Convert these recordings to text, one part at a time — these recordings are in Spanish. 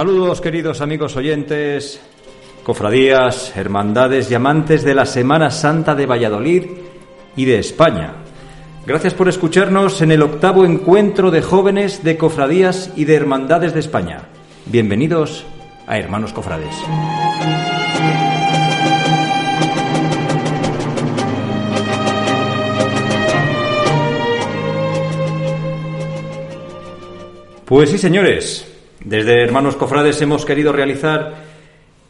Saludos queridos amigos oyentes, cofradías, hermandades y amantes de la Semana Santa de Valladolid y de España. Gracias por escucharnos en el octavo encuentro de jóvenes de cofradías y de hermandades de España. Bienvenidos a Hermanos Cofrades. Pues sí, señores, desde Hermanos Cofrades hemos querido realizar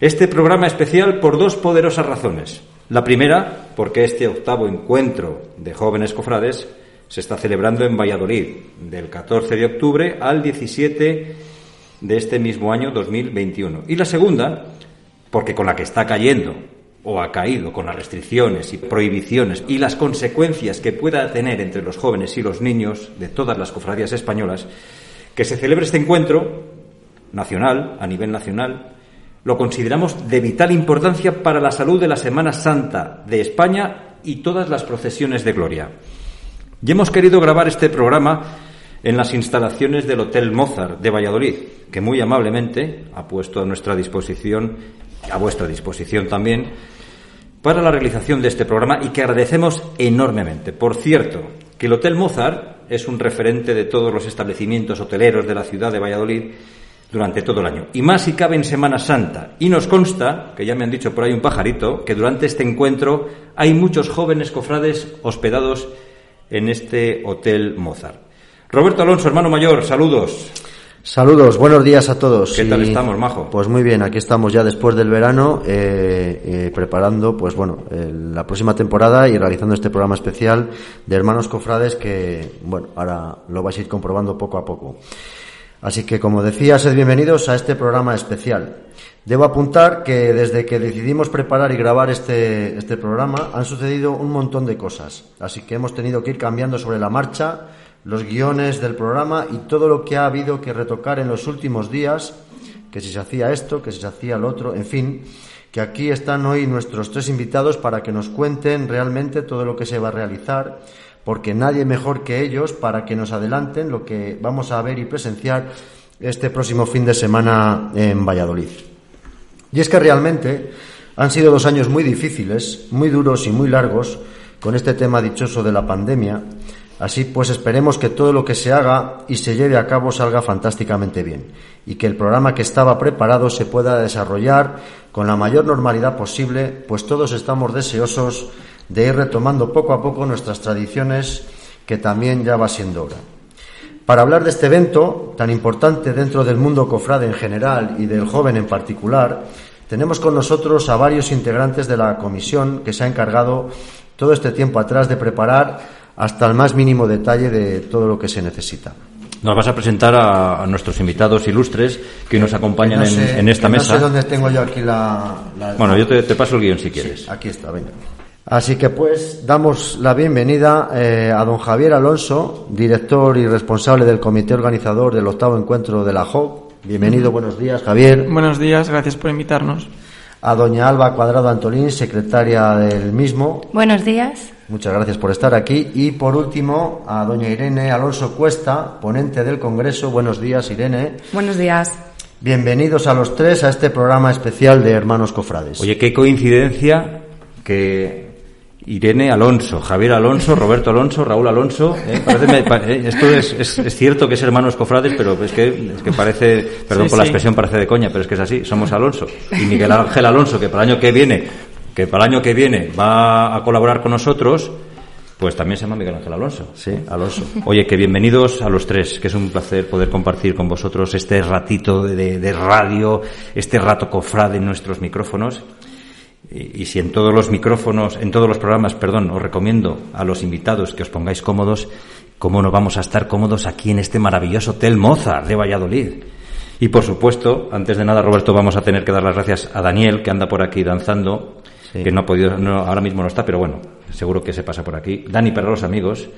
este programa especial por dos poderosas razones. La primera, porque este octavo encuentro de jóvenes cofrades se está celebrando en Valladolid, del 14 de octubre al 17 de este mismo año 2021. Y la segunda, porque con la que está cayendo o ha caído con las restricciones y prohibiciones y las consecuencias que pueda tener entre los jóvenes y los niños de todas las cofradías españolas, que se celebre este encuentro nacional, a nivel nacional, lo consideramos de vital importancia para la salud de la Semana Santa de España y todas las procesiones de gloria. Y hemos querido grabar este programa en las instalaciones del Hotel Mozart de Valladolid, que muy amablemente ha puesto a nuestra disposición, a vuestra disposición también, para la realización de este programa y que agradecemos enormemente. Por cierto, que el Hotel Mozart es un referente de todos los establecimientos hoteleros de la ciudad de Valladolid durante todo el año. Y más si cabe en Semana Santa. Y nos consta, que ya me han dicho por ahí un pajarito, que durante este encuentro hay muchos jóvenes cofrades hospedados en este Hotel Mozart. Roberto Alonso, hermano mayor, saludos. Saludos, buenos días a todos. ¿Qué tal estamos, Majo? Pues muy bien, aquí estamos ya después del verano, eh, eh, preparando, pues bueno, la próxima temporada y realizando este programa especial de Hermanos Cofrades que, bueno, ahora lo vais a ir comprobando poco a poco. Así que, como decía, sed bienvenidos a este programa especial. Debo apuntar que desde que decidimos preparar y grabar este, este programa han sucedido un montón de cosas. Así que hemos tenido que ir cambiando sobre la marcha los guiones del programa y todo lo que ha habido que retocar en los últimos días, que si se hacía esto, que si se hacía lo otro, en fin, que aquí están hoy nuestros tres invitados para que nos cuenten realmente todo lo que se va a realizar porque nadie mejor que ellos para que nos adelanten lo que vamos a ver y presenciar este próximo fin de semana en Valladolid. Y es que realmente han sido dos años muy difíciles, muy duros y muy largos con este tema dichoso de la pandemia. Así pues esperemos que todo lo que se haga y se lleve a cabo salga fantásticamente bien y que el programa que estaba preparado se pueda desarrollar con la mayor normalidad posible, pues todos estamos deseosos de ir retomando poco a poco nuestras tradiciones, que también ya va siendo hora. Para hablar de este evento, tan importante dentro del mundo cofrade en general y del joven en particular, tenemos con nosotros a varios integrantes de la comisión que se ha encargado todo este tiempo atrás de preparar hasta el más mínimo detalle de todo lo que se necesita. Nos vas a presentar a, nuestros invitados ilustres que nos acompañan en, esta mesa. No sé dónde tengo yo aquí la. bueno, yo te, paso el guion si quieres. aquí está, venga. Así que pues damos la bienvenida eh, a don Javier Alonso, director y responsable del comité organizador del octavo encuentro de la JOC. Bienvenido, buenos días, Javier. Buenos días, gracias por invitarnos. A doña Alba Cuadrado Antolín, secretaria del mismo. Buenos días. Muchas gracias por estar aquí. Y por último, a doña Irene Alonso Cuesta, ponente del Congreso. Buenos días, Irene. Buenos días. Bienvenidos a los tres a este programa especial de Hermanos Cofrades. Oye, qué coincidencia que Irene Alonso, Javier Alonso, Roberto Alonso, Raúl Alonso. ¿eh? Parece, eh, esto es, es, es, cierto que es hermanos cofrades, pero es que, es que parece, perdón sí, por la expresión, parece de coña, pero es que es así. Somos Alonso. Y Miguel Ángel Alonso, que para el año que viene, que para el año que viene va a colaborar con nosotros, pues también se llama Miguel Ángel Alonso. Sí, Alonso. Oye, que bienvenidos a los tres, que es un placer poder compartir con vosotros este ratito de, de radio, este rato cofrade en nuestros micrófonos. Y, si en todos los micrófonos, en todos los programas, perdón, os recomiendo a los invitados que os pongáis cómodos, cómo no vamos a estar cómodos aquí en este maravilloso Hotel Mozart de Valladolid. Y por supuesto, antes de nada, Roberto, vamos a tener que dar las gracias a Daniel, que anda por aquí danzando, sí. que no ha podido, no, ahora mismo no está, pero bueno, seguro que se pasa por aquí. Dani, para los amigos,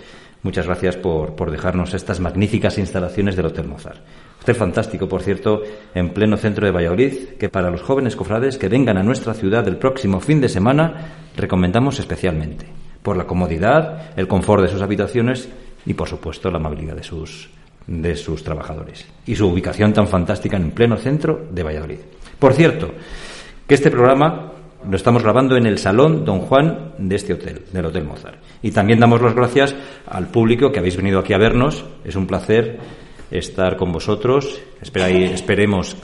muchas gracias por, por dejarnos estas magníficas instalaciones del Hotel Mozart. Hotel fantástico, por cierto, en pleno centro de Valladolid, que para los jóvenes cofrades que vengan a nuestra ciudad el próximo fin de semana recomendamos especialmente, por la comodidad, el confort de sus habitaciones y, por supuesto, la amabilidad de sus, de sus trabajadores. Y su ubicación tan fantástica en pleno centro de Valladolid. Por cierto, que este programa lo estamos grabando en el Salón Don Juan de este hotel, del Hotel Mozart. Y también damos las gracias al público que habéis venido aquí a vernos. Es un placer estar con vosotros. esperemos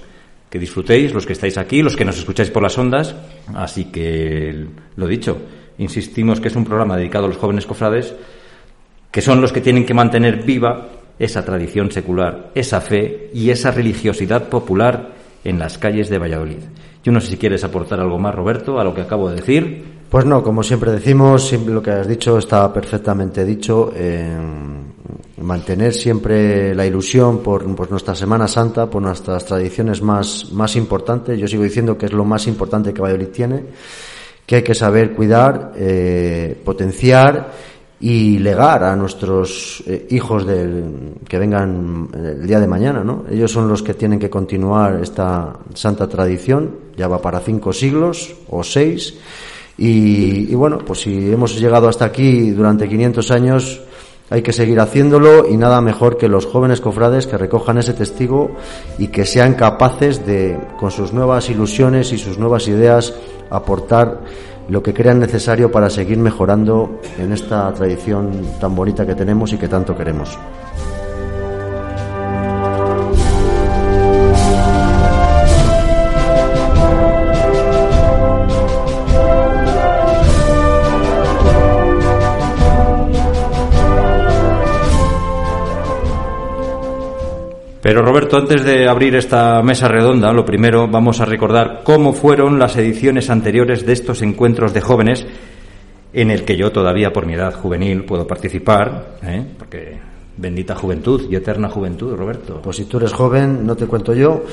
que disfrutéis, los que estáis aquí, los que nos escucháis por las ondas. Así que, lo dicho, insistimos que es un programa dedicado a los jóvenes cofrades, que son los que tienen que mantener viva esa tradición secular, esa fe y esa religiosidad popular en las calles de Valladolid. Yo no sé si quieres aportar algo más, Roberto, a lo que acabo de decir. Pues no, como siempre decimos, lo que has dicho está perfectamente dicho. Mantener siempre la ilusión por, por, nuestra Semana Santa, por nuestras tradiciones más, más importantes. Yo sigo diciendo que es lo más importante que Valladolid tiene, que hay que saber cuidar, eh, potenciar y legar a nuestros eh, hijos del, que vengan el día de mañana, ¿no? Ellos son los que tienen que continuar esta santa tradición, ya va para cinco siglos o seis, y, y bueno, pues si hemos llegado hasta aquí durante 500 años, hay que seguir haciéndolo y nada mejor que los jóvenes cofrades que recojan ese testigo y que sean capaces de, con sus nuevas ilusiones y sus nuevas ideas, aportar lo que crean necesario para seguir mejorando en esta tradición tan bonita que tenemos y que tanto queremos. Pero Roberto, antes de abrir esta mesa redonda, lo primero vamos a recordar cómo fueron las ediciones anteriores de estos encuentros de jóvenes en el que yo todavía por mi edad juvenil puedo participar, ¿eh? porque bendita juventud y eterna juventud, Roberto. Pues si tú eres joven, no te cuento yo,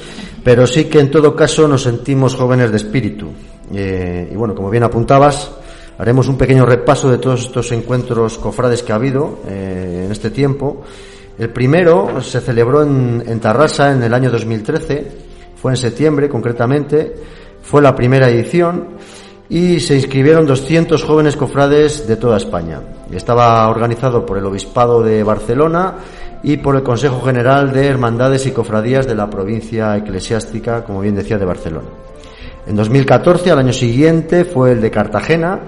pero sí que en todo caso nos sentimos jóvenes de espíritu. Eh, y bueno, como bien apuntabas, haremos un pequeño repaso de todos estos encuentros cofrades que ha habido eh, en este tiempo. El primero se celebró en, Tarrasa en el año 2013, fue en septiembre concretamente, fue la primera edición y se inscribieron 200 jóvenes cofrades de toda España. Estaba organizado por el Obispado de Barcelona y por el Consejo General de Hermandades y Cofradías de la provincia eclesiástica, como bien decía, de Barcelona. En 2014, al año siguiente, fue el de Cartagena.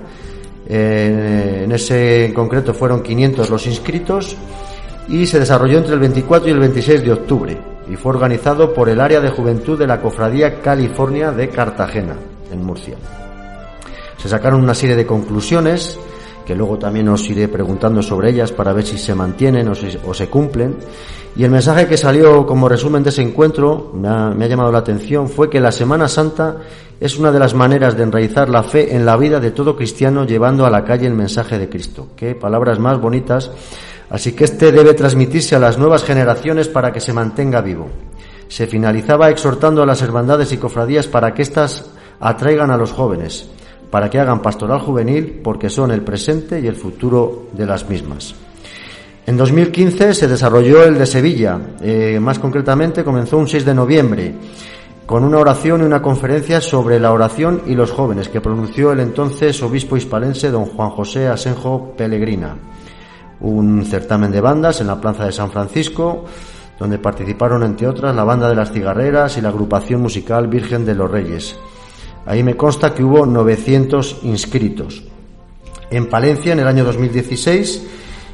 Eh, en ese en concreto fueron 500 los inscritos y se desarrolló entre el 24 y el 26 de octubre y fue organizado por el área de juventud de la Cofradía California de Cartagena, en Murcia. Se sacaron una serie de conclusiones que luego también os iré preguntando sobre ellas para ver si se mantienen o, se cumplen. Y el mensaje que salió como resumen de ese encuentro, me ha, me ha llamado la atención, fue que la Semana Santa es una de las maneras de enraizar la fe en la vida de todo cristiano llevando a la calle el mensaje de Cristo. Qué palabras más bonitas Así que este debe transmitirse a las nuevas generaciones para que se mantenga vivo. Se finalizaba exhortando a las hermandades y cofradías para que éstas atraigan a los jóvenes, para que hagan pastoral juvenil porque son el presente y el futuro de las mismas. En 2015 se desarrolló el de Sevilla, eh, más concretamente comenzó un 6 de noviembre, con una oración y una conferencia sobre la oración y los jóvenes que pronunció el entonces obispo hispalense don Juan José Asenjo Pellegrina un certamen de bandas en la Plaza de San Francisco, donde participaron entre otras la banda de las cigarreras y la agrupación musical Virgen de los Reyes. Ahí me consta que hubo 900 inscritos. En Palencia, en el año 2016,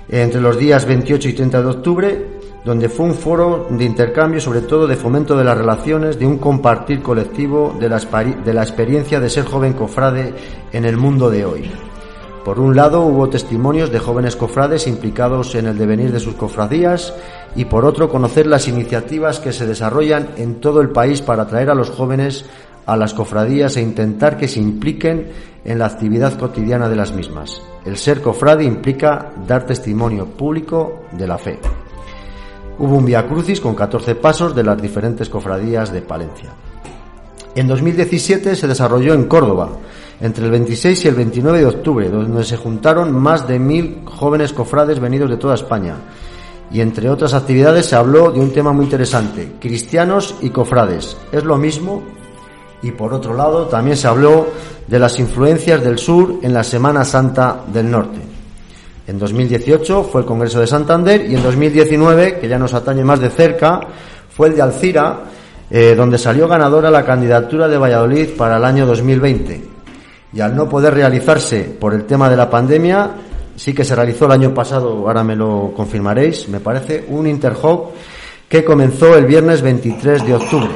entre los días 28 y 30 de octubre, donde fue un foro de intercambio, sobre todo de fomento de las relaciones, de un compartir colectivo de la, de la experiencia de ser joven cofrade en el mundo de hoy. Por un lado hubo testimonios de jóvenes cofrades implicados en el devenir de sus cofradías y por otro conocer las iniciativas que se desarrollan en todo el país para atraer a los jóvenes a las cofradías e intentar que se impliquen en la actividad cotidiana de las mismas. El ser cofrade implica dar testimonio público de la fe. Hubo un Via Crucis con 14 pasos de las diferentes cofradías de Palencia. En 2017 se desarrolló en Córdoba, entre el 26 y el 29 de octubre, donde se juntaron más de mil jóvenes cofrades venidos de toda España. Y entre otras actividades se habló de un tema muy interesante, cristianos y cofrades. ¿Es lo mismo? Y por otro lado, también se habló de las influencias del sur en la Semana Santa del Norte. En 2018 fue el Congreso de Santander y en 2019, que ya nos atañe más de cerca, fue el de Alcira, eh, donde salió ganadora la candidatura de Valladolid para el año 2020 y al no poder realizarse por el tema de la pandemia, sí que se realizó el año pasado, ahora me lo confirmaréis, me parece, un Interhop que comenzó el viernes 23 de octubre.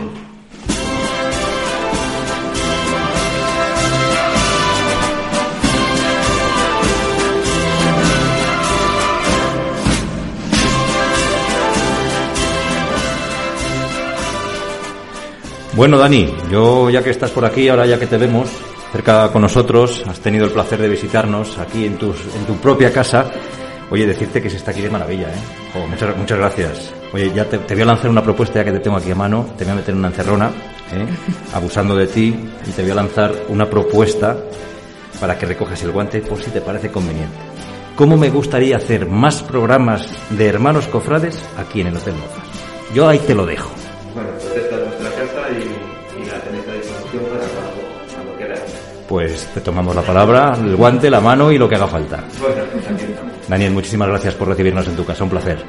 Bueno, Dani, yo ya que estás por aquí, ahora ya que te vemos, cerca con nosotros, has tenido el placer de visitarnos aquí en, tus, en tu propia casa. Oye, decirte que se está aquí de maravilla, ¿eh? muchas, muchas gracias. Oye, ya te, voy a lanzar una propuesta ya que te tengo aquí a mano, te voy a meter en una encerrona, ¿eh? abusando de ti, y te voy a lanzar una propuesta para que recojas el guante por si te parece conveniente. ¿Cómo me gustaría hacer más programas de hermanos cofrades aquí en el Hotel Mozart? Yo ahí te lo dejo. Bueno, pues te tomamos la palabra, el guante, la mano y lo que haga falta. Pues Daniel, muchísimas gracias por recibirnos en tu casa, un placer.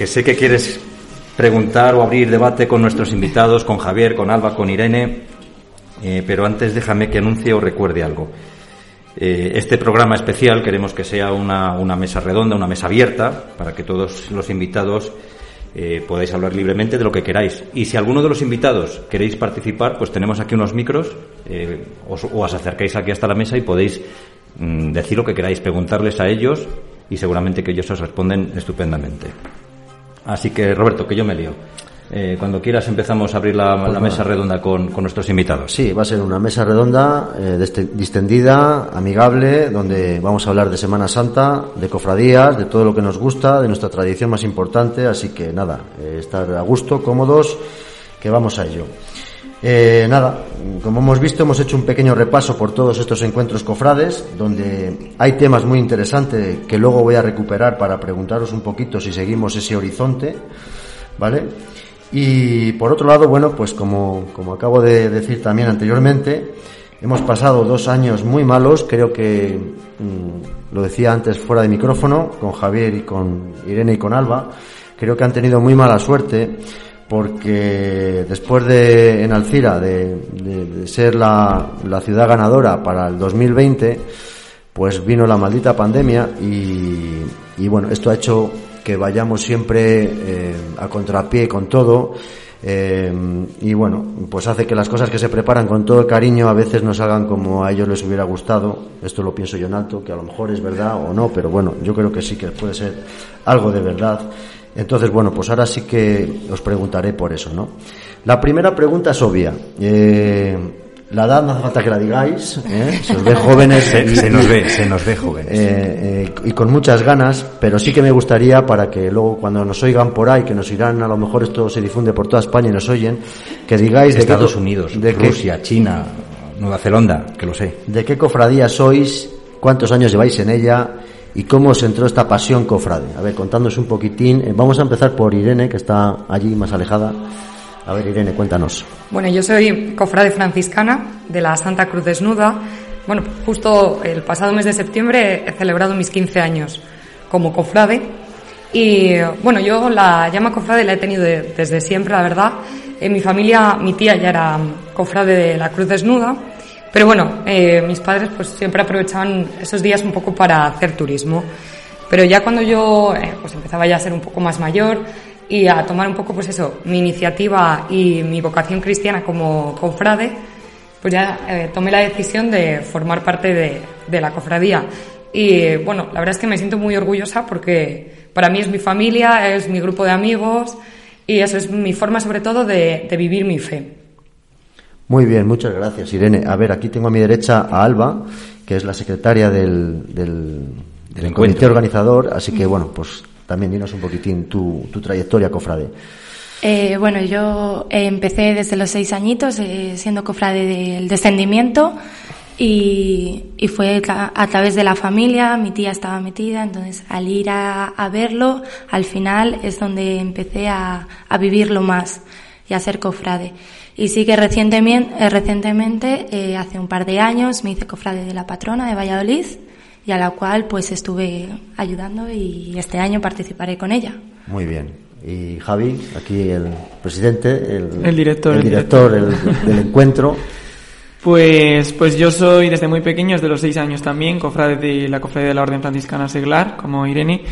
Que, sé que quieres preguntar o abrir debate con nuestros invitados, con Javier, con Alba, con Irene, eh, pero antes déjame que anuncie o recuerde algo. Eh, este programa especial queremos que sea una, mesa redonda, una mesa abierta, para que todos los invitados eh, podáis hablar libremente de lo que queráis. Y si alguno de los invitados queréis participar, pues tenemos aquí unos micros, os, os acercáis aquí hasta la mesa y podéis mm, decir lo que queráis, preguntarles a ellos y seguramente que ellos os responden estupendamente. Así que, Roberto, que yo me lío. Eh, cuando quieras empezamos a abrir la, pues mesa redonda con, nuestros invitados. Sí, va a ser una mesa redonda, eh, distendida, amigable, donde vamos a hablar de Semana Santa, de cofradías, de todo lo que nos gusta, de nuestra tradición más importante. Así que nada, eh, estar a gusto, cómodos, que vamos a ello. Eh, nada, como hemos visto, hemos hecho un pequeño repaso por todos estos encuentros cofrades, donde hay temas muy interesantes que luego voy a recuperar para preguntaros un poquito si seguimos ese horizonte, ¿vale? Y por otro lado, bueno, pues como, como acabo de decir también anteriormente, hemos pasado dos años muy malos, creo que mm, lo decía antes fuera de micrófono, con Javier y con Irene y con Alba, creo que han tenido muy mala suerte porque después de en Alcira de, ser la, ciudad ganadora para el 2020, pues vino la maldita pandemia y, bueno, esto ha hecho que vayamos siempre eh, a contrapié con todo. Eh, y bueno, pues hace que las cosas que se preparan con todo el cariño a veces no salgan como a ellos les hubiera gustado. Esto lo pienso yo en alto, que a lo mejor es verdad o no, pero bueno, yo creo que sí que puede ser algo de verdad. Entonces, bueno, pues ahora sí que os preguntaré por eso, ¿no? La primera pregunta es obvia. Eh, la edad no hace falta que la digáis, ¿eh? se os ve jóvenes. se, nos ve, se nos ve jóvenes. Eh, y con muchas ganas, pero sí que me gustaría para que luego cuando nos oigan por ahí, que nos irán, a lo mejor esto se difunde por toda España y nos oyen, que digáis de Estados Unidos, de Rusia, China, Nueva Zelanda, que lo sé. ¿De qué cofradía sois? ¿Cuántos años lleváis en ella? ¿Y cómo os entró esta pasión cofrade? A ver, contándonos un poquitín. Eh, Vamos a empezar por Irene, que está allí más alejada. A ver, Irene, cuéntanos. Bueno, yo soy cofrade franciscana de la Santa Cruz Desnuda. Bueno, justo el pasado mes de septiembre he celebrado mis 15 años como cofrade. Y bueno, yo la llama cofrade la he tenido de- desde siempre, la verdad. En mi familia, mi tía ya era cofrade de la Cruz Desnuda. Pero bueno, eh, mis padres pues siempre aprovechaban esos días un poco para hacer turismo. Pero ya cuando yo eh, pues empezaba ya a ser un poco más mayor y a tomar un poco pues eso, mi iniciativa y mi vocación cristiana como cofrade, pues ya eh, tomé la decisión de formar parte de, de la cofradía. Y bueno, la verdad es que me siento muy orgullosa porque para mí es mi familia, es mi grupo de amigos y eso es mi forma sobre todo de, de vivir mi fe. Muy bien, muchas gracias, Irene. A ver, aquí tengo a mi derecha a Alba, que es la secretaria del, del, del encuentro. comité organizador. Así que, bueno, pues también dinos un poquitín tu, tu trayectoria, cofrade. Eh, bueno, yo empecé desde los seis añitos eh, siendo cofrade del descendimiento y, y fue a través de la familia, mi tía estaba metida, entonces al ir a, a verlo, al final es donde empecé a, a vivirlo más y a ser cofrade. Y sí que recientemente, eh, recientemente eh, hace un par de años, me hice cofrade de la patrona de Valladolid y a la cual pues estuve ayudando y este año participaré con ella. Muy bien. Y Javi, aquí el presidente, el, El director, el el director el- del encuentro. Pues, pues yo soy desde muy pequeño, desde los seis años también, cofrade de la cofradía de la Orden Franciscana Seglar, como Irene.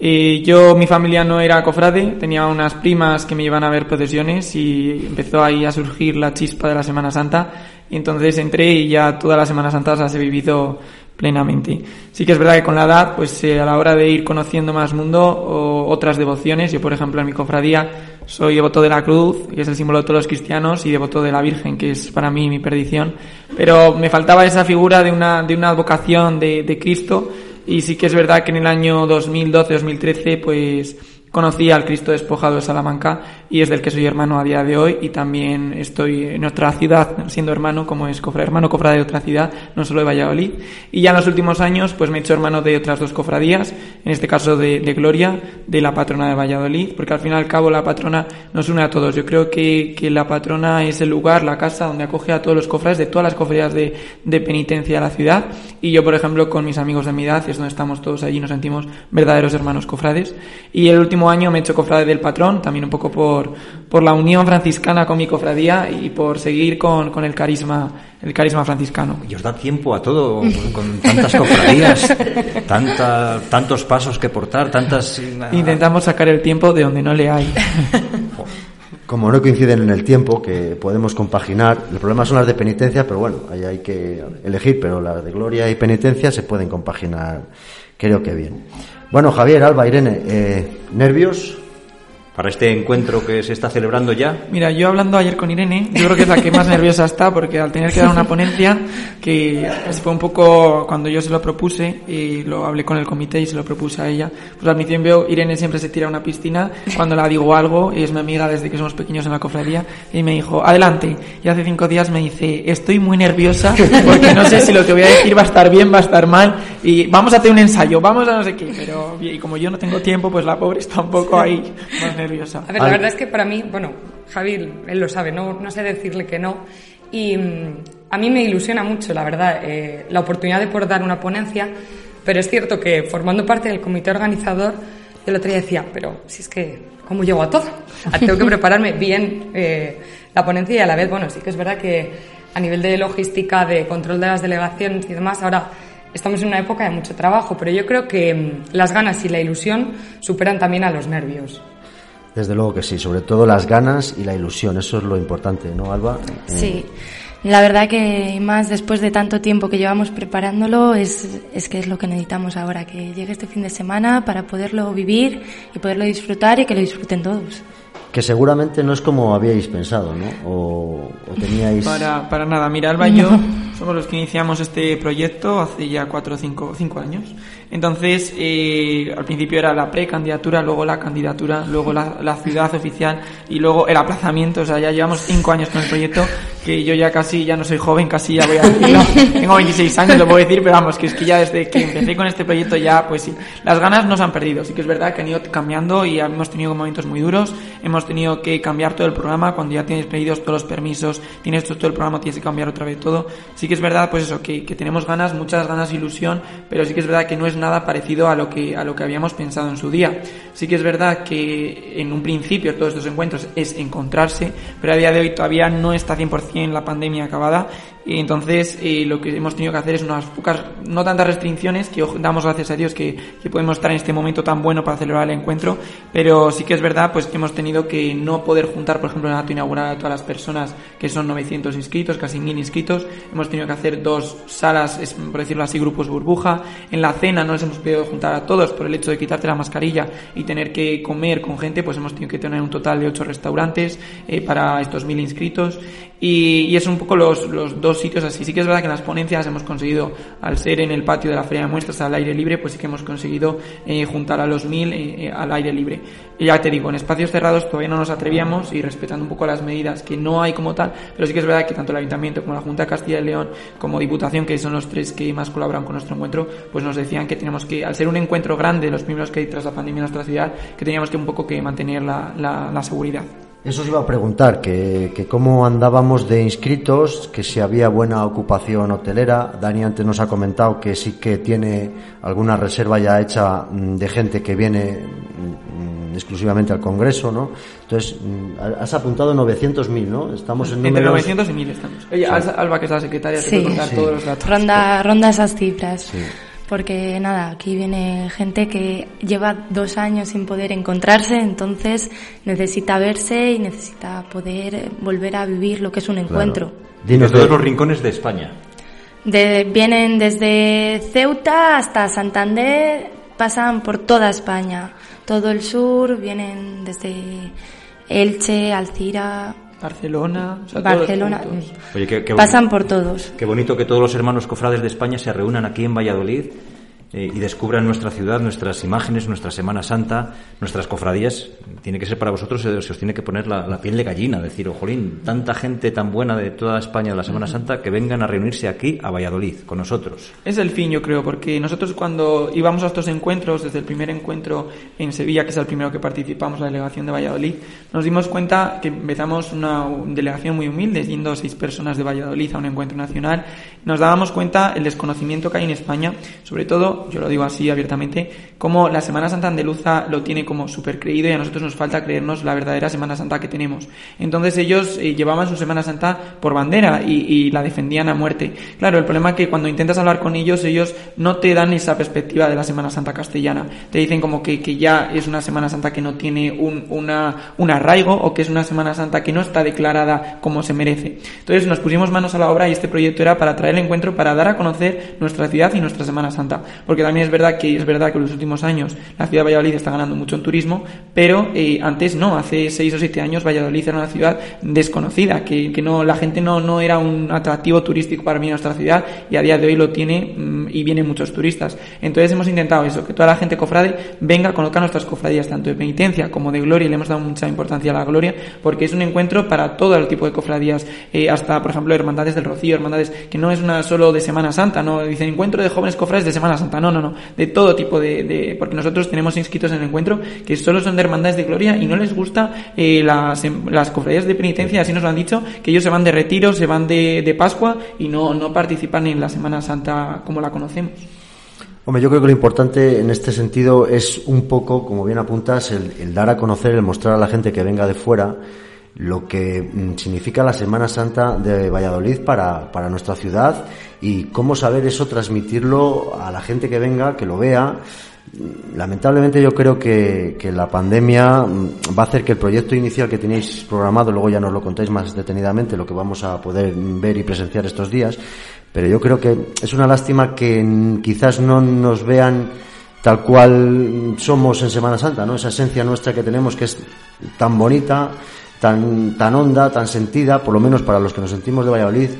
Yo, mi familia no era cofrade, tenía unas primas que me iban a ver procesiones y empezó ahí a surgir la chispa de la Semana Santa y entonces entré y ya toda la Semana Santa las he vivido plenamente. Sí que es verdad que con la edad, pues eh, a la hora de ir conociendo más mundo o otras devociones, yo por ejemplo en mi cofradía soy devoto de la cruz, que es el símbolo de todos los cristianos, y devoto de la Virgen, que es para mí mi perdición. Pero me faltaba esa figura de una, de una vocación de, de Cristo, y sí que es verdad que en el año 2012-2013, pues conocí al Cristo despojado de Salamanca y es del que soy hermano a día de hoy y también estoy en otra ciudad siendo hermano como es cofra, hermano cofrade de otra ciudad, no solo de Valladolid. Y ya en los últimos años pues me he hecho hermano de otras dos cofradías, en este caso de, de Gloria, de la patrona de Valladolid, porque al fin y al cabo la patrona nos une a todos. Yo creo que, que la patrona es el lugar, la casa donde acoge a todos los cofrades de todas las cofradías de, de penitencia de la ciudad y yo por ejemplo con mis amigos de mi edad es donde estamos todos allí nos sentimos verdaderos hermanos cofrades y el último año me he hecho cofrade del patrón también un poco por, por la unión franciscana con mi cofradía y por seguir con, con el carisma el carisma franciscano. Y os da tiempo a todo, con tantas cofradías, tanta, tantos pasos que portar, tantas... intentamos sacar el tiempo de donde no le hay. Como no coinciden en el tiempo, que podemos compaginar, el problema son las de penitencia, pero bueno, ahí hay que elegir, pero las de gloria y penitencia se pueden compaginar, creo que bien. Bueno, Javier, Alba, Irene, eh, ¿nervios? Para este encuentro que se está celebrando ya, Mira, yo hablando ayer con Irene, yo creo que es la que más nerviosa está porque al tener que dar una ponencia, que fue un poco cuando yo se lo propuse y lo hablé con el comité y se lo propuse a ella, pues al principio Irene siempre se tira a una piscina cuando la digo algo, y es mi amiga desde que somos pequeños en la cofradía, y me dijo, adelante. Y hace cinco días me dice, estoy muy nerviosa porque no sé si lo que voy a decir va a estar bien, va a estar mal, y vamos a hacer un ensayo, vamos a no sé qué, pero y como yo no tengo tiempo, pues la pobre está un poco ahí más nerviosa. A ver, la verdad es que para mí, bueno, Javi, él lo sabe, no, no sé decirle que no. Y mm, a mí me ilusiona mucho, la verdad, eh, la oportunidad de poder dar una ponencia, pero es cierto que formando parte del comité organizador, yo el otro día decía, pero si es que, ¿cómo llego a todo? O sea, tengo que prepararme bien eh, la ponencia y a la vez, bueno, sí que es verdad que a nivel de logística, de control de las delegaciones y demás, ahora estamos en una época de mucho trabajo, pero yo creo que mm, las ganas y la ilusión superan también a los nervios. Desde luego que sí, sobre todo las ganas y la ilusión, eso es lo importante, ¿no, Alba? Eh, Sí, la verdad que más después de tanto tiempo que llevamos preparándolo es, es que es lo que necesitamos ahora, que llegue este fin de semana para poderlo vivir y poderlo disfrutar y que lo disfruten todos. que seguramente no es como habíais pensado, ¿no? O, o teníais... Para, para nada, mira, Alba y yo somos los que iniciamos este proyecto hace ya cuatro o cinco, cinco años. Entonces, eh, al principio era la precandidatura, luego la candidatura, luego la, la ciudad oficial y luego el aplazamiento. O sea, ya llevamos cinco años con el proyecto que yo ya casi, ya no soy joven, casi ya voy a decirlo, tengo 26 años, lo puedo decir, pero vamos, que es que ya desde que empecé con este proyecto ya, pues sí, las ganas no se han perdido, sí que es verdad que han ido cambiando y hemos tenido momentos muy duros, hemos tenido que cambiar todo el programa, cuando ya tienes pedidos todos los permisos, tienes todo el programa, tienes que cambiar otra vez todo, sí que es verdad, pues eso, que, que tenemos ganas, muchas ganas, ilusión, pero sí que es verdad que no es nada parecido a lo que, a lo que habíamos pensado en su día. Sí que es verdad que en un principio todos estos encuentros es encontrarse, pero a día de hoy todavía no está 100% la pandemia acabada y entonces eh, lo que hemos tenido que hacer es unas pocas, no tantas restricciones, que damos gracias a Dios que, que, podemos estar en este momento tan bueno para celebrar el encuentro, pero sí que es verdad pues que hemos tenido que no poder juntar, por ejemplo, en el acto inaugural a todas las personas, que son 900 inscritos, casi 1000 inscritos, hemos tenido que hacer dos salas, por decirlo así, grupos burbuja, en la cena no les hemos podido juntar a todos por el hecho de quitarte la mascarilla y tener que comer con gente, pues hemos tenido que tener un total de 8 restaurantes eh, para estos 1000 inscritos. Y, y, es un poco los, los dos sitios así. Sí que es verdad que en las ponencias hemos conseguido, al ser en el patio de la Feria de Muestras al aire libre, pues sí que hemos conseguido eh, juntar a los mil eh, eh, al aire libre. Y ya te digo, en espacios cerrados todavía no nos atrevíamos y respetando un poco las medidas que no hay como tal, pero sí que es verdad que tanto el Ayuntamiento como la Junta de Castilla y León, como Diputación, que son los tres que más colaboran con nuestro encuentro, pues nos decían que teníamos que, al ser un encuentro grande, los primeros que hay tras la pandemia en nuestra ciudad, que teníamos que un poco que mantener la seguridad. Eso os iba a preguntar, que, que, cómo andábamos de inscritos, que si había buena ocupación hotelera. Dani antes nos ha comentado que sí que tiene alguna reserva ya hecha de gente que viene exclusivamente al Congreso, ¿no? Entonces, has apuntado 900.000, ¿no? Estamos en Entre números... 900 y 1000 estamos. Oye, sí. Alba, que es la secretaria, sí. contar sí. todos los datos. Ronda, ronda esas cifras. Sí porque nada, aquí viene gente que lleva dos años sin poder encontrarse, entonces necesita verse y necesita poder volver a vivir lo que es un encuentro. Claro. Dinos de todos los rincones de España. De, vienen desde Ceuta hasta Santander, pasan por toda España, todo el sur, vienen desde Elche, Alcira, Barcelona, o sea, Barcelona, Oye, qué, qué pasan por todos. Qué bonito que todos los hermanos cofrades de España se reúnan aquí en Valladolid eh, y descubran nuestra ciudad, nuestras imágenes, nuestra Semana Santa, nuestras cofradías. Tiene que ser para vosotros, se, se os tiene que poner la, la, piel de gallina, decir, ojolín, tanta gente tan buena de toda España de la Semana Santa que vengan a reunirse aquí a Valladolid con nosotros. Es el fin, yo creo, porque nosotros cuando íbamos a estos encuentros, desde el primer encuentro en Sevilla, que es el primero que participamos, la delegación de Valladolid, nos dimos cuenta que empezamos una delegación muy humilde, yendo seis personas de Valladolid a un encuentro nacional, nos dábamos cuenta el desconocimiento que hay en España, sobre todo yo lo digo así abiertamente, como la Semana Santa andaluza lo tiene como súper creído y a nosotros nos falta creernos la verdadera Semana Santa que tenemos. Entonces ellos eh, llevaban su Semana Santa por bandera y, y, la defendían a muerte. Claro, el problema es que cuando intentas hablar con ellos, ellos no te dan esa perspectiva de la Semana Santa castellana. Te dicen como que, que ya es una Semana Santa que no tiene un, una, un arraigo o que es una Semana Santa que no está declarada como se merece. Entonces nos pusimos manos a la obra y este proyecto era para traer el encuentro para dar a conocer nuestra ciudad y nuestra Semana Santa. Porque también es verdad que es verdad que en los últimos años la ciudad de Valladolid está ganando mucho en turismo, pero eh, antes no, hace seis o siete años Valladolid era una ciudad desconocida, que, que no la gente no, no era un atractivo turístico para mí nuestra ciudad y a día de hoy lo tiene mmm, y vienen muchos turistas. Entonces hemos intentado eso, que toda la gente cofrade venga a conozca nuestras cofradías, tanto de penitencia como de gloria, y le hemos dado mucha importancia a la gloria, porque es un encuentro para todo el tipo de cofradías, eh, hasta por ejemplo hermandades del Rocío, hermandades que no es una solo de Semana Santa, no dicen encuentro de jóvenes cofrades de Semana Santa, no, no, no, de todo tipo de, porque nosotros tenemos inscritos en el encuentro que solo son de hermandades de gloria y no les gusta eh, las, las cofradías de penitencia, así nos lo han dicho, que ellos se van de retiro, se van de, de Pascua y no, no participan en la Semana Santa como la conocemos. Hombre, yo creo que lo importante en este sentido es un poco, como bien apuntas, el dar a conocer, el mostrar a la gente que venga de fuera lo que mm, significa la Semana Santa de Valladolid para, para nuestra ciudad y cómo saber eso transmitirlo a la gente que venga, que lo vea. Lamentablemente yo creo que, que, la pandemia mm, va a hacer que el proyecto inicial que tenéis programado, luego ya nos lo contáis más detenidamente, lo que vamos a poder ver y presenciar estos días, pero yo creo que es una lástima que quizás no nos vean tal cual somos en Semana Santa, ¿no? Esa esencia nuestra que tenemos que es tan bonita, tan, tan honda, tan sentida, por lo menos para los que nos sentimos de Valladolid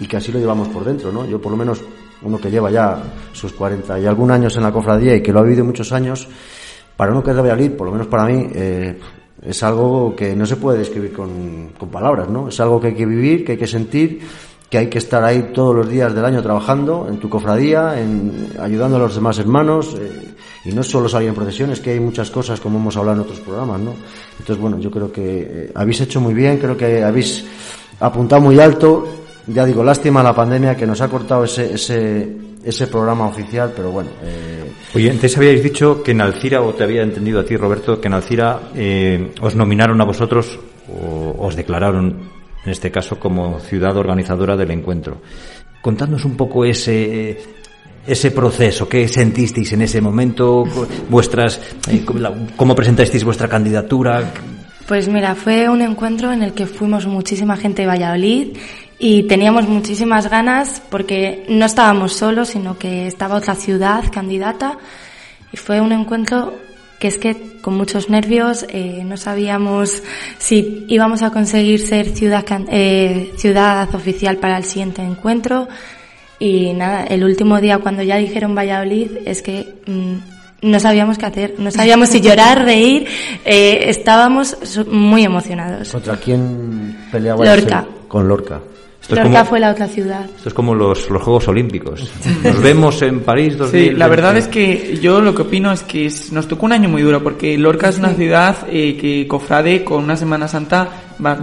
y que así lo llevamos por dentro, ¿no? Yo por lo menos, uno que lleva ya sus 40 y algún años en la cofradía y que lo ha vivido muchos años, para uno que es de Valladolid, por lo menos para mí, eh, es algo que no se puede describir con, con palabras, ¿no? Es algo que hay que vivir, que hay que sentir que hay que estar ahí todos los días del año trabajando en tu cofradía, en, ayudando a los demás hermanos, eh, y no solo salir en procesiones, que hay muchas cosas como hemos hablado en otros programas, ¿no? Entonces, bueno, yo creo que eh, habéis hecho muy bien, creo que habéis apuntado muy alto, ya digo, lástima la pandemia que nos ha cortado ese, ese, ese programa oficial, pero bueno. Eh... Oye, antes habíais dicho que en Alcira, o te había entendido a ti, Roberto, que en Alcira eh, os nominaron a vosotros o os declararon en este caso como ciudad organizadora del encuentro. Contadnos un poco ese ese proceso, qué sentisteis en ese momento, vuestras eh, cómo presentasteis vuestra candidatura. Pues mira, fue un encuentro en el que fuimos muchísima gente de Valladolid y teníamos muchísimas ganas porque no estábamos solos, sino que estaba otra ciudad candidata y fue un encuentro que es que con muchos nervios eh, no sabíamos si íbamos a conseguir ser ciudad, eh, ciudad oficial para el siguiente encuentro. Y nada, el último día cuando ya dijeron Valladolid es que mm, no sabíamos qué hacer, no sabíamos si llorar, reír, eh, estábamos muy emocionados. ¿Contra quién peleaba? Lorca. Con Lorca. Lorca fue la otra ciudad. Esto es como los, los Juegos Olímpicos. Nos vemos en París 2020. Sí, la verdad es que yo lo que opino es que nos tocó un año muy duro porque Lorca es una ciudad eh, que cofrade con una Semana Santa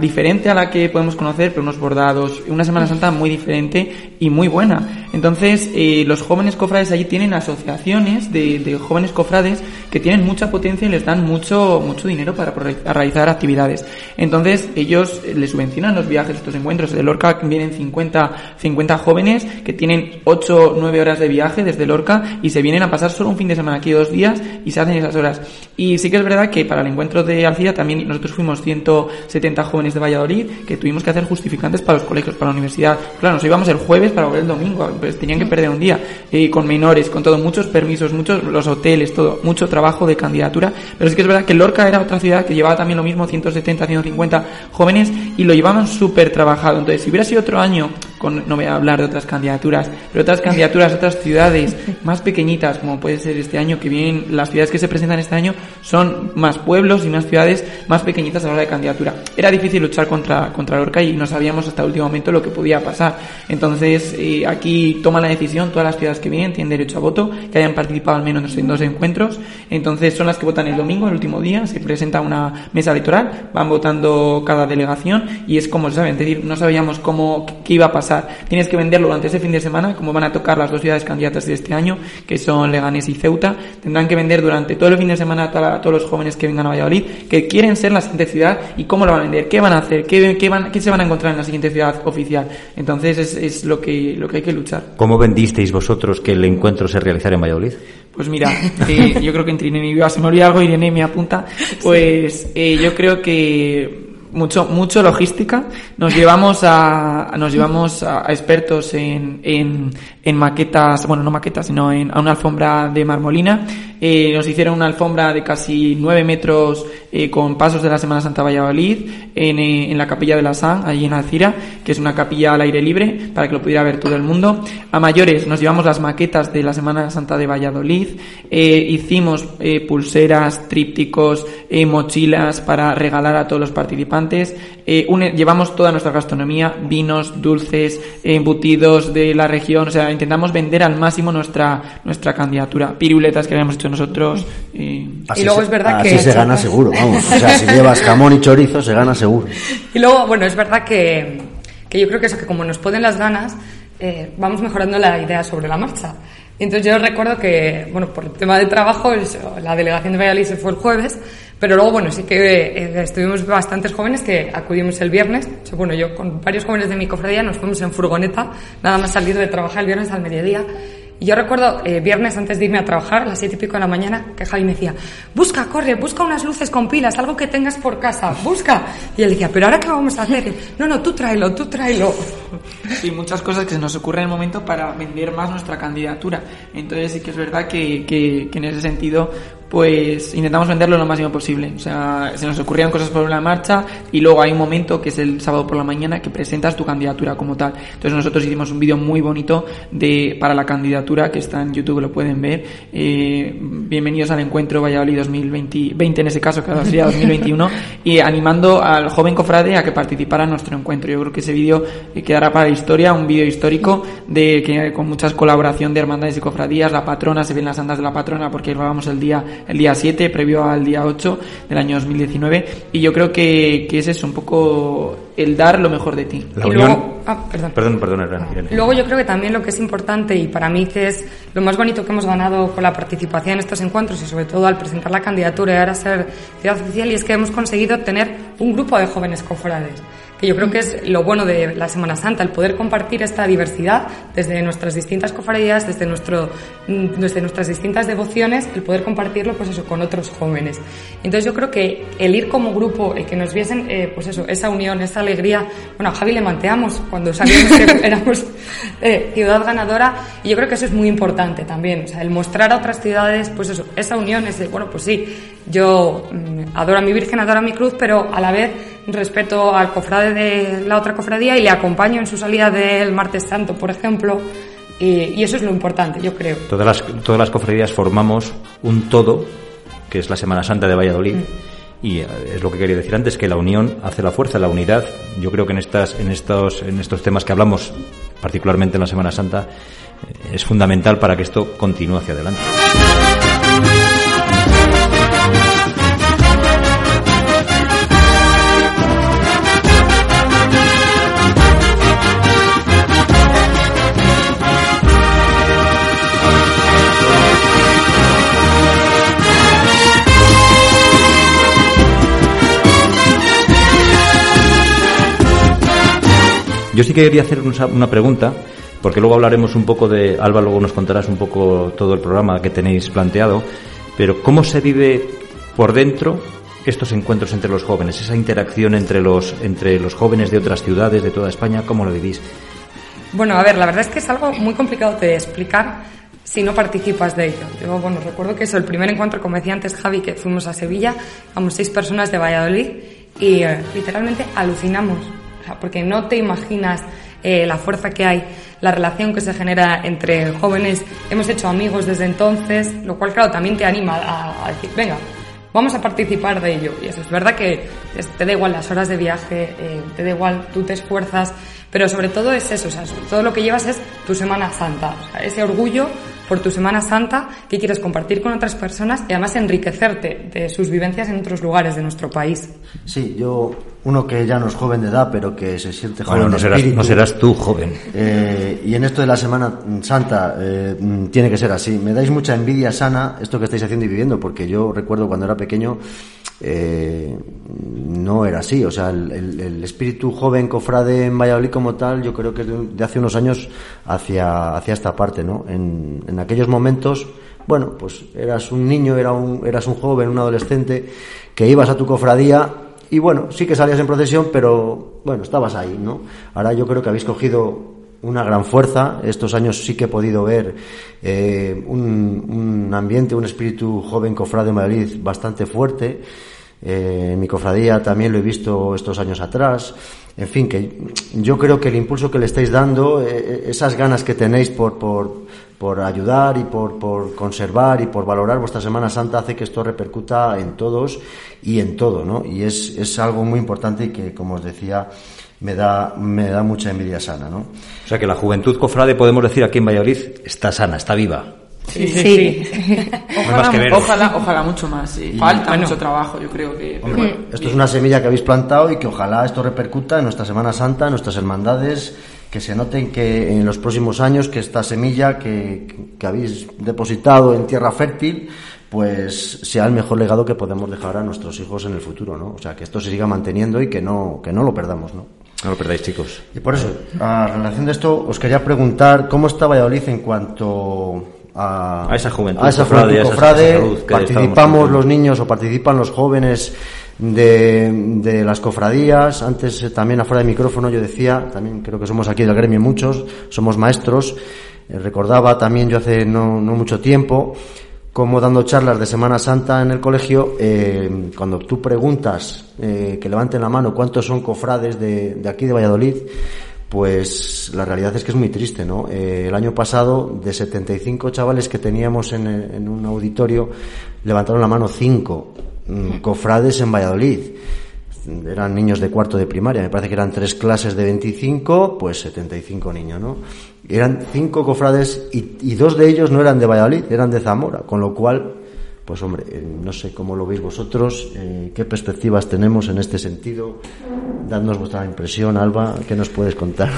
diferente a la que podemos conocer, pero unos bordados, una Semana Santa muy diferente y muy buena. Entonces, eh, los jóvenes cofrades allí tienen asociaciones de, de, jóvenes cofrades que tienen mucha potencia y les dan mucho, mucho dinero para realizar actividades. Entonces, ellos les subvencionan los viajes, estos encuentros. De Lorca vienen 50, 50 jóvenes que tienen 8, 9 horas de viaje desde Lorca y se vienen a pasar solo un fin de semana aquí, dos días, y se hacen esas horas. Y sí que es verdad que para el encuentro de Alcira también nosotros fuimos 170 jóvenes de Valladolid que tuvimos que hacer justificantes para los colegios, para la universidad. Claro, nos íbamos el jueves para volver el domingo, pues tenían que perder un día, y con menores, con todo, muchos permisos, muchos, los hoteles, todo, mucho trabajo de candidatura. Pero sí que es verdad que Lorca era otra ciudad que llevaba también lo mismo, 170, 150 jóvenes, y lo llevaban súper trabajado. Entonces, si hubiera sido otro año, con, no voy a hablar de otras candidaturas, pero otras candidaturas, otras ciudades más pequeñitas, como puede ser este año, que vienen, las ciudades que se presentan este año son más pueblos y más ciudades más pequeñitas a la hora de candidatura. Era difícil luchar contra, contra Lorca y no sabíamos hasta el último momento lo que podía pasar. Entonces, eh, aquí toma la decisión todas las ciudades que vienen, tienen derecho a voto, que hayan participado al menos en dos encuentros. Entonces, son las que votan el domingo, el último día, se presenta una mesa electoral, van votando cada delegación y es como se sabe, es decir, no sabíamos cómo, qué iba a pasar. Tienes que venderlo durante ese fin de semana, como van a tocar las dos ciudades candidatas de este año, que son Leganés y Ceuta, tendrán que vender durante todo el fin de semana a, todos los jóvenes que vengan a Valladolid, que quieren ser la siguiente ciudad y cómo lo van a vender, qué van a hacer, qué, qué, van, qué se van a encontrar en la siguiente ciudad oficial. Entonces es, es lo, que, lo que hay que luchar. ¿Cómo vendisteis vosotros que el encuentro se realizara en Valladolid? Pues mira, eh, yo creo que entre Irene y yo, se me olvida algo, Irene me apunta, pues eh, yo creo que mucho mucho logística. Nos llevamos a nos llevamos a, expertos en, en, en, maquetas bueno no maquetas sino en a una alfombra de marmolina eh, nos hicieron una alfombra de casi 9 metros eh, con pasos de la Semana Santa Valladolid en, eh, en la capilla de la San, allí en Alcira, que es una capilla al aire libre para que lo pudiera ver todo el mundo. A mayores nos llevamos las maquetas de la Semana Santa de Valladolid, hicimos pulseras, trípticos, mochilas para regalar a todos los participantes. llevamos toda nuestra gastronomía, vinos, dulces, embutidos de la región, o sea, intentamos vender al máximo nuestra, nuestra candidatura. Piruletas que habíamos hecho nosotros. Y, y luego es verdad así que... se gana seguro, vamos. O sea, si llevas jamón y chorizo, se gana seguro. Y luego, bueno, es verdad que, que yo creo que eso, que como nos ponen las ganas, eh, vamos mejorando la idea sobre la marcha. Y entonces yo recuerdo que, bueno, por el tema de trabajo, la delegación de Valladolid se fue el jueves, pero luego, bueno, sí que eh, estuvimos bastantes jóvenes que acudimos el viernes. O sea, bueno, yo con varios jóvenes de mi cofradía nos fuimos en furgoneta, nada más salir de trabajar el viernes al mediodía. Yo recuerdo eh, viernes antes de irme a trabajar, a las siete y pico de la mañana, que Javi me decía, busca, corre, busca unas luces con pilas, algo que tengas por casa, busca. Y él decía, pero ahora qué vamos a hacer? No, no, tú tráelo, tú tráelo. Sí, muchas cosas que se nos ocurren en el momento para vender más nuestra candidatura. Entonces sí que es verdad que, que, que en ese sentido pues intentamos venderlo lo máximo posible. O sea, se nos ocurrían cosas por la marcha y luego hay un momento que es el sábado por la mañana que presentas tu candidatura como tal. Entonces nosotros hicimos un vídeo muy bonito de para la candidatura que está en YouTube, lo pueden ver. Eh, bienvenidos al encuentro Valladolid 2020, 20 en ese caso, que ahora sería 2021, y animando al joven cofrade a que participara en nuestro encuentro. Yo creo que ese vídeo eh, quedará para la historia, un vídeo histórico de que con muchas colaboración de hermandades y cofradías, la patrona, se ven las andas de la patrona porque grabamos el día el día 7, previo al día 8 del año 2019. Y yo creo que, que es eso, un poco el dar lo mejor de ti. La Y unión... luego- ah, perdón. Perdón, perdón. Luego yo creo que también lo que es importante y para mí que es lo más bonito que hemos ganado con la participación en estos encuentros y sobre todo al presentar la candidatura y ahora ser ciudad oficial y es que hemos conseguido tener un grupo de jóvenes cofrades que yo creo que es lo bueno de la Semana Santa, el poder compartir esta diversidad desde nuestras distintas cofradías, desde, nuestro, mm, desde nuestras distintas devociones, el poder compartirlo pues eso con otros jóvenes. Entonces yo creo que el ir como grupo, el que nos viesen eh, pues eso, esa unión, esa alegría, bueno, a Javi le manteamos cuando sabíamos que éramos eh, ciudad ganadora y yo creo que eso es muy importante también, o sea, el mostrar a otras ciudades pues eso, esa unión, ese, bueno, pues sí, yo mm, adoro a mi Virgen, adoro a mi cruz, pero a la vez respeto al cofrade de la otra cofradía y le acompaño en su salida del martes santo, por ejemplo, y, y eso es lo importante, yo creo. Todas las, todas las cofradías formamos un todo, que es la Semana Santa de Valladolid. Y eh, es lo que quería decir antes, que la unión hace la fuerza, la unidad. Yo creo que en, estas, en, estos, en estos temas que hablamos, particularmente en la Semana Santa, eh, es fundamental para que esto continúe hacia adelante. Yo sí que quería hacer una pregunta, porque luego hablaremos un poco de, Alba, luego nos contarás un poco todo el programa que tenéis planteado, pero ¿cómo se vive por dentro estos encuentros entre los jóvenes, esa interacción entre los, entre los jóvenes de otras ciudades, de toda España, ¿cómo lo vivís? Bueno, a ver, la verdad es que es algo muy complicado de explicar si no participas de ello. Yo, bueno, recuerdo que eso, el primer encuentro, como decía antes Javi, que fuimos a Sevilla, éramos seis personas de Valladolid y eh, literalmente alucinamos. Porque no te imaginas eh, la fuerza que hay, la relación que se genera entre jóvenes. Hemos hecho amigos desde entonces, lo cual, claro, también te anima a, decir, venga, vamos a participar de ello. Y eso es verdad que te da igual las horas de viaje, eh, te da igual, tú te esfuerzas, pero sobre todo es eso, o sea, todo lo que llevas es tu Semana Santa, o sea, ese orgullo por tu Semana Santa que quieres compartir con otras personas y además enriquecerte de sus vivencias en otros lugares de nuestro país. Sí, yo, uno que ya no es joven de edad, pero que se siente joven Bueno, no de serás, espíritu, no serás tú, joven. Eh, y en esto de la Semana Santa eh, tiene que ser así. Me dais mucha envidia sana esto que estáis haciendo y viviendo, porque yo recuerdo cuando era pequeño eh, no era así. O sea, el, el- el espíritu joven cofrade en Valladolid como tal, yo creo que es de, de hace unos años hacia, hacia esta parte, ¿no? En, en aquellos momentos, bueno, pues eras un niño, era un, eras un joven, un adolescente, que ibas a tu cofradía y bueno, sí que salías en procesión, pero bueno, estabas ahí, ¿no? Ahora yo creo que habéis cogido una gran fuerza. Estos años sí que he podido ver eh, un, un ambiente, un espíritu joven cofrade en Madrid bastante fuerte. Eh, mi cofradía también lo he visto estos años atrás. En fin, que yo creo que el impulso que le estáis dando, eh, esas ganas que tenéis por, por, por ayudar y por, por conservar y por valorar vuestra Semana Santa hace que esto repercuta en todos y en todo, ¿no? Y es, es algo muy importante y que, como os decía, me da, me da mucha envidia sana, ¿no? O sea que la juventud cofrade, podemos decir aquí en Valladolid, está sana, está viva. Sí, Sí. Ojalá, más que verlo. ojalá, ojalá mucho más. sí. Falta mucho trabajo, yo creo que. bueno. Esto es una semilla que habéis plantado y que ojalá esto repercuta en nuestra Semana Santa, en nuestras hermandades, que se noten que en los próximos años que esta semilla que, que habéis depositado en tierra fértil, pues sea el mejor legado que podemos dejar a nuestros hijos en el futuro, ¿no? O sea, que esto se siga manteniendo y que no, que no lo perdamos, ¿no? No lo perdáis, chicos. Y por eso, a relación de esto, os quería preguntar cómo está Valladolid en cuanto a, A esa juventud a esa juventud a esa- cofrade. esa participamos los niños o participan los jóvenes de, de las cofradías. Antes eh, también afuera de micrófono yo decía, también creo que somos aquí del gremio muchos, somos maestros. Eh, recordaba también yo hace no, no mucho tiempo como dando charlas de Semana Santa en el colegio, eh, cuando tú preguntas eh, que levanten la mano cuántos son cofrades de, aquí de Valladolid, pues la realidad es que es muy triste, ¿no? Eh, el año pasado, de 75 chavales que teníamos en, en un auditorio, levantaron la mano 5 mm, cofrades en Valladolid eran niños de cuarto de primaria, me parece que eran tres clases de 25, pues 75 niños, ¿no? Eran cinco cofrades y, dos de ellos no eran de Valladolid, eran de Zamora, con lo cual pues hombre, eh, no sé cómo lo veis vosotros, eh, qué perspectivas tenemos en este sentido. Dadnos vuestra impresión, Alba, ¿qué nos puedes contar?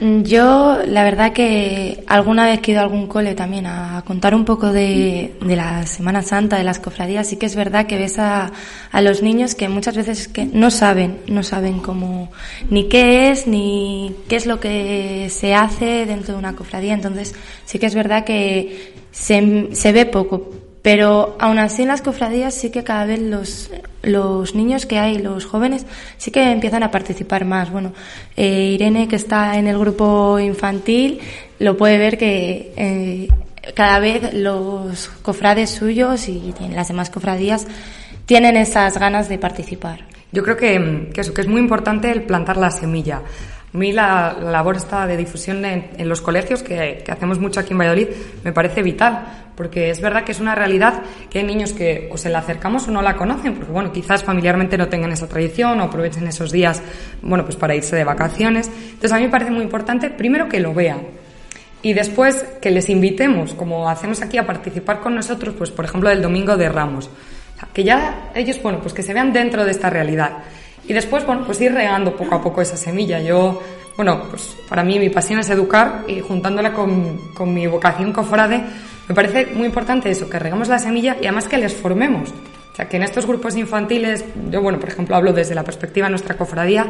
Mm, yo, la verdad que alguna vez que he ido a algún cole también a contar un poco de, la Semana Santa, de las cofradías, sí que es verdad que ves a, a los niños que muchas veces que no saben, no saben cómo, ni qué es, ni qué es lo que se hace dentro de una cofradía. Entonces, sí que es verdad que se ve poco pero aún así en las cofradías sí que cada vez los, los niños que hay, los jóvenes, sí que empiezan a participar más. Bueno, eh, Irene, que está en el grupo infantil, lo puede ver que eh, cada vez los cofrades suyos y las demás cofradías tienen esas ganas de participar. Yo creo que, que, eso, que es muy importante el plantar la semilla. Mí la, la labor esta de difusión en, los colegios, que, hacemos mucho aquí en Valladolid, me parece vital, porque es verdad que es una realidad que hay niños que o se la acercamos o no la conocen, porque bueno, quizás familiarmente no tengan esa tradición o aprovechen esos días, bueno, pues para irse de vacaciones. Entonces a mí me parece muy importante, primero que lo vean, y después que les invitemos, como hacemos aquí, a participar con nosotros, pues por ejemplo, del Domingo de Ramos. Que ya ellos, bueno, pues que se vean dentro de esta realidad. Y después, bueno, pues ir regando poco a poco esa semilla. Yo, bueno, pues para mí mi pasión es educar y juntándola con, con mi vocación cofrade, me parece muy importante eso, que regamos la semilla y además que les formemos. O sea, que en estos grupos infantiles, yo, bueno, por ejemplo, hablo desde la perspectiva de nuestra cofradía,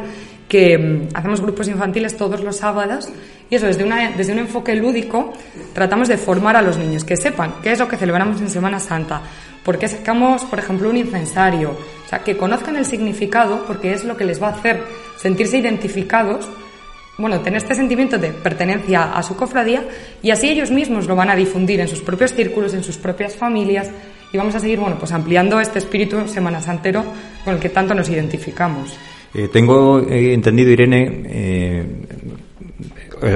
que mm, hacemos grupos infantiles todos los sábados y eso, desde, una, desde un enfoque lúdico, tratamos de formar a los niños, que sepan qué es lo que celebramos en Semana Santa, por qué sacamos, por ejemplo, un incensario, o sea, que conozcan el significado porque es lo que les va a hacer sentirse identificados bueno, tener este sentimiento de pertenencia a su cofradía y así ellos mismos lo van a difundir en sus propios círculos, en sus propias familias y vamos a seguir, bueno, pues ampliando este espíritu Semana Santero con el que tanto nos identificamos. Eh, tengo entendido, Irene, eh,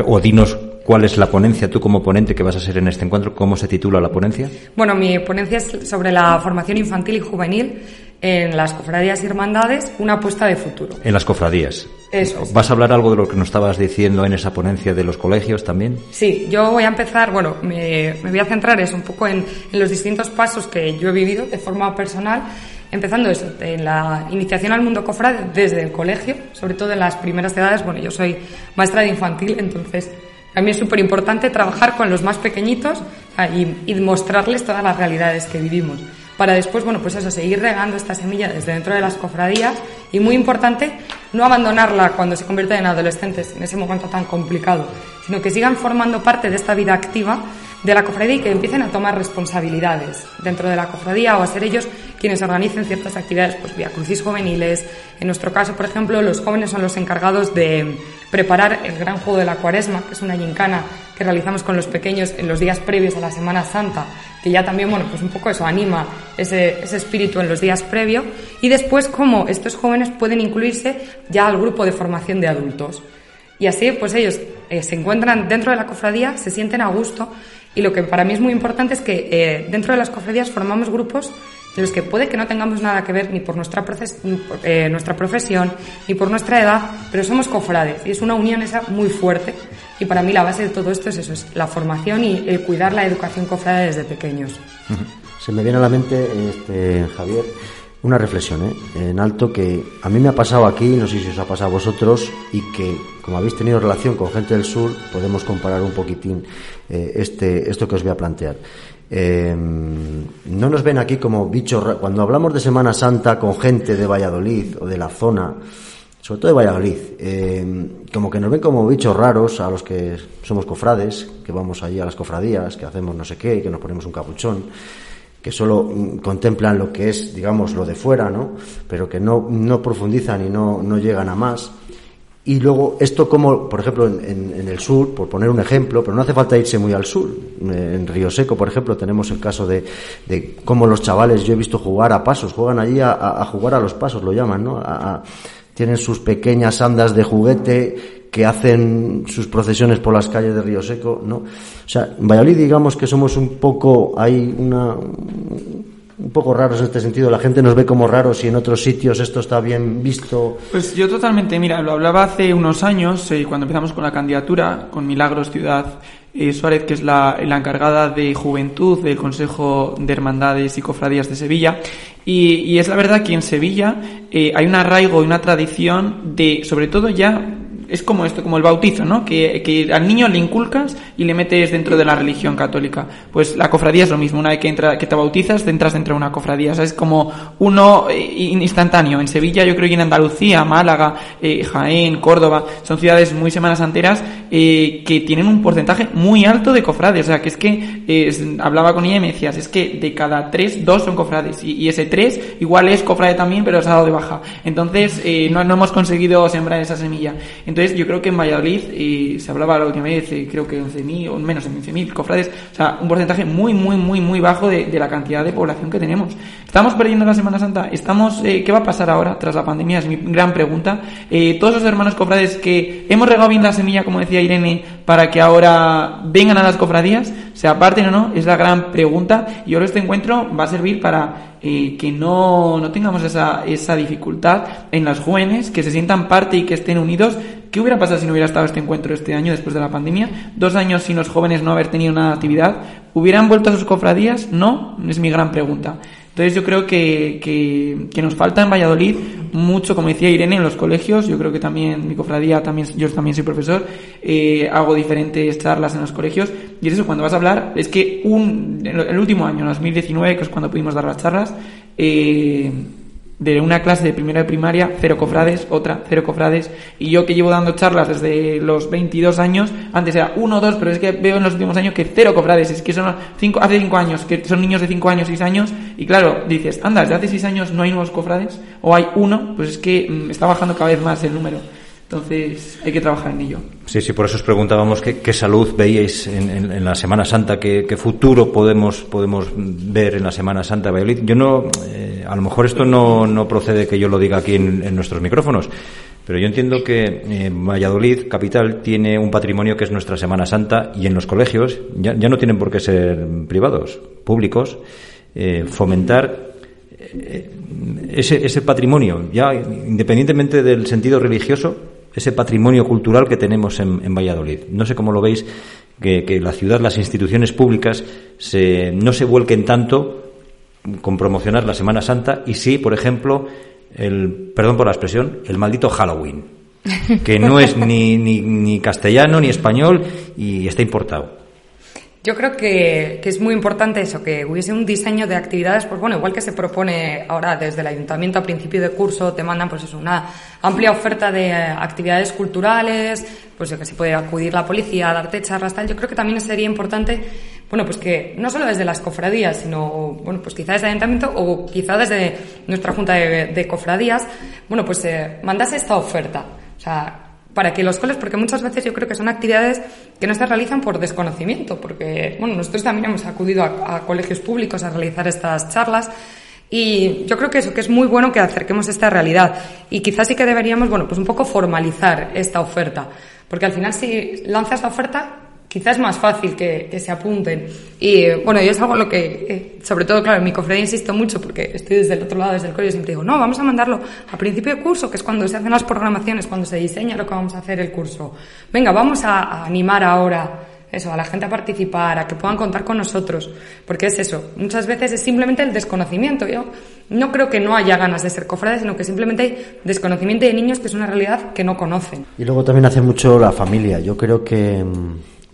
o dinos cuál es la ponencia, tú como ponente que vas a ser en este encuentro, ¿cómo se titula la ponencia? Bueno, mi ponencia es sobre la formación infantil y juvenil en las cofradías y hermandades, una apuesta de futuro. En las cofradías. Eso es. ¿Vas a hablar algo de lo que nos estabas diciendo en esa ponencia de los colegios también? Sí, yo voy a empezar, bueno, me, me voy a centrar eso un poco en, en los distintos pasos que yo he vivido de forma personal empezando eso, en la iniciación al mundo cofrade desde el colegio, sobre todo en las primeras edades. Bueno, yo soy maestra de infantil, entonces mí es súper importante trabajar con los más pequeñitos y, y, mostrarles todas las realidades que vivimos. Para después, bueno, pues eso, seguir regando esta semilla desde dentro de las cofradías y muy importante, no abandonarla cuando se convierten en adolescentes, en ese momento tan complicado, sino que sigan formando parte de esta vida activa de la cofradía y que empiecen a tomar responsabilidades dentro de la cofradía o a ser ellos quienes organicen ciertas actividades, pues vía crucis juveniles. En nuestro caso, por ejemplo, los jóvenes son los encargados de preparar el gran juego de la cuaresma, que es una gincana que realizamos con los pequeños en los días previos a la Semana Santa, que ya también, bueno, pues un poco eso anima ese, ese espíritu en los días previos. Y después, cómo estos jóvenes pueden incluirse ya al grupo de formación de adultos. Y así, pues ellos eh, se encuentran dentro de la cofradía, se sienten a gusto y lo que para mí es muy importante es que eh, dentro de las cofradías formamos grupos en los que puede que no tengamos nada que ver ni por nuestra, eh, nuestra profesión ni por nuestra edad, pero somos cofrades y es una unión esa muy fuerte. Y para mí la base de todo esto es eso, es la formación y el cuidar la educación cofrade desde pequeños. Se me viene a la mente, este, Javier, una reflexión ¿eh? en alto que a mí me ha pasado aquí, no sé si os ha pasado a vosotros, y que como habéis tenido relación con gente del sur, podemos comparar un poquitín eh, este, esto que os voy a plantear. Eh, no nos ven aquí como bichos, cuando hablamos de Semana Santa con gente de Valladolid o de la zona, sobre todo de Valladolid, eh, como que nos ven como bichos raros a los que somos cofrades, que vamos allí a las cofradías, que hacemos no sé qué, que nos ponemos un capuchón que solo mm, contemplan lo que es, digamos, lo de fuera, ¿no? Pero que no, no profundizan y no, no llegan a más. Y luego, esto como, por ejemplo, en, en, el sur, por poner un ejemplo, pero no hace falta irse muy al sur. En Río Seco, por ejemplo, tenemos el caso de, de cómo los chavales, yo he visto jugar a pasos, juegan allí a, a jugar a los pasos, lo llaman, ¿no? A, tienen sus pequeñas andas de juguete que hacen sus procesiones por las calles de Río Seco, ¿no? O sea, en Valladolid digamos que somos un poco, hay una, un poco raros en este sentido. La gente nos ve como raros y en otros sitios esto está bien visto. Pues yo totalmente, mira, lo hablaba hace unos años, eh, cuando empezamos con la candidatura, con Milagros Ciudad eh, Suárez, que es la, encargada de juventud del Consejo de Hermandades y Cofradías de Sevilla. Y, y es la verdad que en Sevilla eh, hay un arraigo y una tradición de, sobre todo ya, es como esto, como el bautizo, ¿no? Que, que, al niño le inculcas y le metes dentro de la religión católica. Pues la cofradía es lo mismo. Una vez que, entra, que te bautizas, te entras dentro de una cofradía. O sea, es como uno eh, instantáneo. En Sevilla, yo creo que en Andalucía, Málaga, eh, Jaén, Córdoba, son ciudades muy semanas anteras eh, que tienen un porcentaje muy alto de cofrades. O sea, que es que eh, hablaba con ella y me decías, es que de cada tres, dos son cofrades. Y, ese tres igual es cofrade también, pero ha dado de baja. Entonces, no, no hemos conseguido sembrar esa semilla. Yo creo que en Valladolid, se hablaba la última vez, creo que 11.000 o menos de 15.000 cofrades, o sea, un porcentaje muy, muy, muy, muy bajo de, de, la cantidad de población que tenemos. ¿Estamos perdiendo la Semana Santa? ¿Estamos, eh, ¿Qué va a pasar ahora tras la pandemia? Es mi gran pregunta. Eh, todos los hermanos cofrades que hemos regado bien la semilla, como decía Irene, para que ahora vengan a las cofradías, se aparten o no, es la gran pregunta. Y ahora este encuentro va a servir para eh, que no, no tengamos esa, esa dificultad en las jóvenes, que se sientan parte y que estén unidos. ¿Qué hubiera pasado si no hubiera estado este encuentro este año después de la pandemia? Dos años sin los jóvenes no haber tenido una actividad. ¿Hubieran vuelto a sus cofradías? No, es mi gran pregunta. Entonces yo creo que, que, que, nos falta en Valladolid mucho, como decía Irene, en los colegios. Yo creo que también mi cofradía, también yo también soy profesor, eh, hago diferentes charlas en los colegios. Y es eso, cuando vas a hablar, es que un, el último año, en 2019, que es cuando pudimos dar las charlas, eh, de una clase de primera de primaria, cero cofrades, otra, cero cofrades, y yo que llevo dando charlas desde los 22 años, antes era uno o dos, pero es que veo en los últimos años que cero cofrades, es que son cinco, hace cinco años, que son niños de cinco años, seis años, y claro, dices, anda, desde hace seis años no hay nuevos cofrades, o hay uno, pues es que mm, está bajando cada vez más el número. Entonces hay que trabajar en ello. Sí, sí, por eso os preguntábamos qué, salud veíais en, en, la Semana Santa, qué, futuro podemos, podemos ver en la Semana Santa de Valladolid. Yo no, eh, a lo mejor esto no, no, procede que yo lo diga aquí en, nuestros micrófonos, pero yo entiendo que eh, Valladolid, capital, tiene un patrimonio que es nuestra Semana Santa y en los colegios, ya, ya no tienen por qué ser privados, públicos, eh, fomentar ese, ese patrimonio, ya independientemente del sentido religioso, ese patrimonio cultural que tenemos en, en Valladolid. No sé cómo lo veis, que, que, la ciudad, las instituciones públicas se, no se vuelquen tanto con promocionar la Semana Santa y sí, por ejemplo, el, perdón por la expresión, el maldito Halloween, que no es ni, ni, ni castellano ni español y está importado. Yo creo que, que, es muy importante eso, que hubiese un diseño de actividades, pues bueno, igual que se propone ahora desde el ayuntamiento a principio de curso, te mandan pues eso, una amplia oferta de actividades culturales, pues que se puede acudir la policía, darte charlas, tal. Yo creo que también sería importante, bueno, pues que no solo desde las cofradías, sino, bueno, pues quizá desde el ayuntamiento o quizá desde nuestra junta de, de cofradías, bueno, pues eh, mandase esta oferta. O sea, para que los coles, porque muchas veces yo creo que son actividades que no se realizan por desconocimiento, porque, bueno, nosotros también hemos acudido a, a colegios públicos a realizar estas charlas y yo creo que eso, que es muy bueno que acerquemos esta realidad. Y quizás sí que deberíamos, bueno, pues un poco formalizar esta oferta. Porque al final si lanzas la oferta, quizás más fácil que, que, se apunten. Y bueno, yo es algo lo que, eh, sobre todo, claro, en mi cofradía insisto mucho porque estoy desde el otro lado, desde el colegio, siempre digo, no, vamos a mandarlo a principio de curso, que es cuando se hacen las programaciones, cuando se diseña lo que vamos a hacer el curso. Venga, vamos a, a animar ahora eso, a la gente a participar, a que puedan contar con nosotros, porque es eso, muchas veces es simplemente el desconocimiento. Yo no creo que no haya ganas de ser cofrades, sino que simplemente hay desconocimiento de niños que es una realidad que no conocen. Y luego también hace mucho la familia. Yo creo que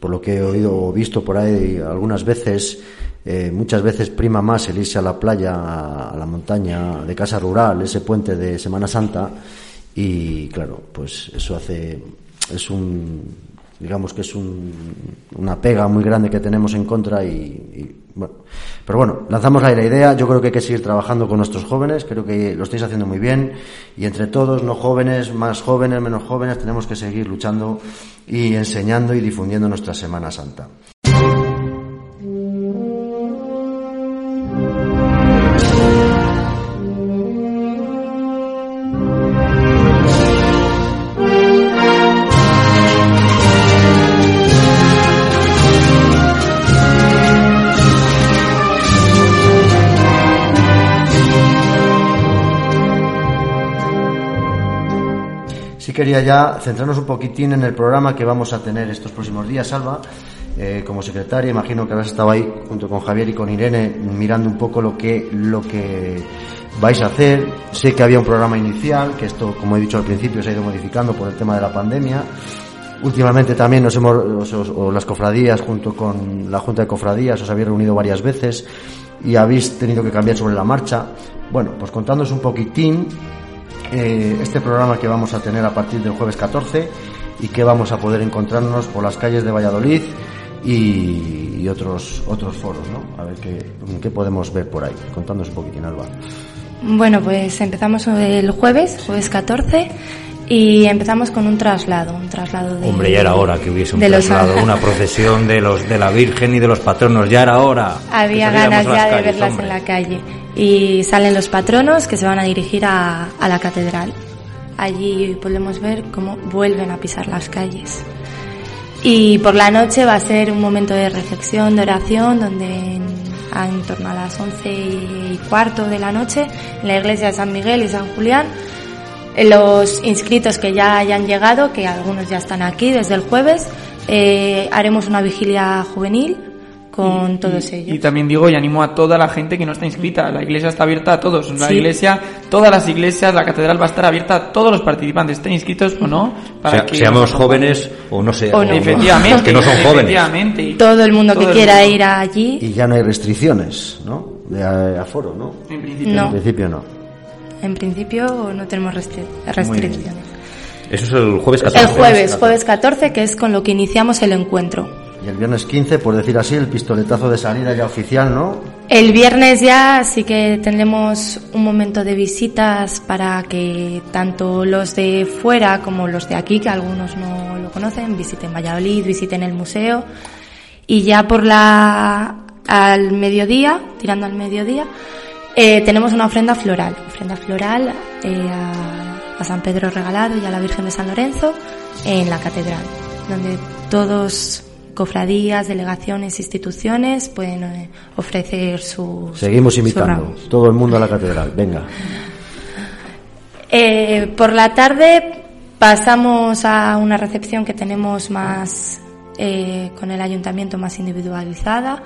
por lo que he oído o visto por ahí algunas veces, eh, muchas veces prima más el irse a la playa, a la montaña de casa rural, ese puente de Semana Santa, y claro, pues eso hace, es un, digamos que es un- una pega muy grande que tenemos en contra y, y, bueno, pero bueno, lanzamos ahí la idea, yo creo que hay que seguir trabajando con nuestros jóvenes, creo que lo estáis haciendo muy bien. Y entre todos, no jóvenes, más jóvenes, menos jóvenes, tenemos que seguir luchando y enseñando y difundiendo nuestra Semana Santa. Quería ya centrarnos un poquitín en el programa que vamos a tener estos próximos días, Salva. Eh, como secretaria, imagino que habrás estado ahí junto con Javier y con Irene mirando un poco lo que, lo que vais a hacer. Sé que había un programa inicial, que esto, como he dicho al principio, se ha ido modificando por el tema de la pandemia. Últimamente también nos hemos, os- os- o las cofradías, junto con la Junta de Cofradías, os habéis reunido varias veces y habéis tenido que cambiar sobre la marcha. Bueno, pues contándonos un poquitín eh, este programa que vamos a tener a partir del jueves 14 y que vamos a poder encontrarnos por las calles de Valladolid y, y otros otros foros, ¿no? A ver qué, qué podemos ver por ahí. Contándonos un poquitín, Alba. Bueno, pues empezamos el jueves, jueves 14, y empezamos con un traslado, un traslado de... Hombre, ya era hora que hubiese un de los- traslado, una procesión de los de la Virgen y de los patronos, ya era hora. Había ganas ya de verlas hombre. en la calle. Y salen los patronos que se van a dirigir a, a la catedral. Allí podemos ver cómo vuelven a pisar las calles. Y por la noche va a ser un momento de reflexión, de oración, donde en, en torno a las once y cuarto de la noche, en la iglesia de San Miguel y San Julián, eh, los inscritos que ya hayan llegado, que algunos ya están aquí desde el jueves, eh, haremos una vigilia juvenil con todos ellos. Y también digo y animo a toda la gente que no está inscrita. La iglesia está abierta a todos. La Sí. iglesia, todas las iglesias, la catedral va a estar abierta a todos los participantes, estén inscritos o no. Sea- que seamos jóvenes o no sé, O no. Efectivamente. los que no son jóvenes. Efectivamente. Todo el mundo Todo que el quiera mundo. ir allí, Y ya no hay restricciones, ¿no? De aforo, ¿no? En principio. No. En principio no. en principio no tenemos restri- restricciones. Eso es el jueves 14. El jueves, jueves 14, que es con lo que iniciamos el encuentro. Y el viernes 15, por decir así, el pistoletazo de salida ya oficial, ¿no? El viernes ya sí que tendremos un momento de visitas para que tanto los de fuera como los de aquí, que algunos no lo conocen, visiten Valladolid, visiten el museo. Y ya por la, al mediodía, tirando al mediodía, eh, tenemos una ofrenda floral. Ofrenda floral eh, a, a San Pedro Regalado y a la Virgen de San Lorenzo en la catedral, donde todos cofradías, delegaciones, instituciones pueden eh, ofrecer su Seguimos invitando. Todo el mundo a la catedral. Venga. Eh, por la tarde pasamos a una recepción que tenemos más eh, con el ayuntamiento más individualizada,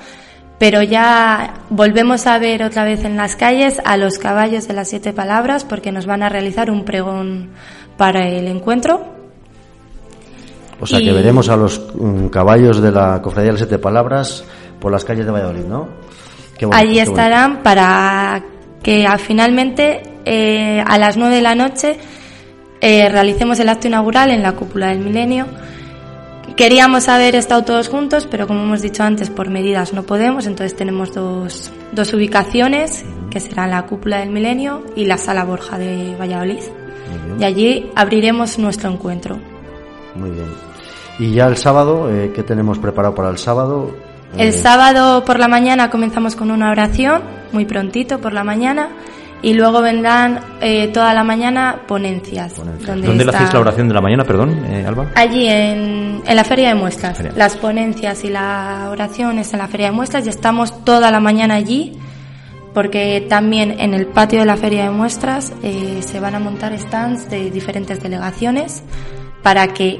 pero ya volvemos a ver otra vez en las calles a los caballos de las siete palabras porque nos van a realizar un pregón para el encuentro. O sea, que veremos a los mm, caballos de la Cofradía de las Siete Palabras por las calles de Valladolid, ¿no? Qué bonito, Allí qué estarán para que ah, finalmente eh, a las nueve de la noche eh, realicemos el acto inaugural en la cúpula del milenio. Queríamos haber estado todos juntos, pero como hemos dicho antes, por medidas no podemos, entonces tenemos dos, dos ubicaciones, que serán la cúpula del milenio y la sala Borja de Valladolid. Y allí abriremos nuestro encuentro. Muy bien. Y ya el sábado, eh, ¿qué tenemos preparado para el sábado? El Eh, sábado por la mañana comenzamos con una oración, muy prontito por la mañana, y luego vendrán eh, toda la mañana ponencias. Ponencias. donde ¿Dónde está- hacéis la oración de la mañana, perdón, eh, Alba? Allí en, en la feria de muestras. Feria. Las ponencias y la oración es en la feria de muestras y estamos toda la mañana allí porque también en el patio de la feria de muestras eh, se van a montar stands de diferentes delegaciones para que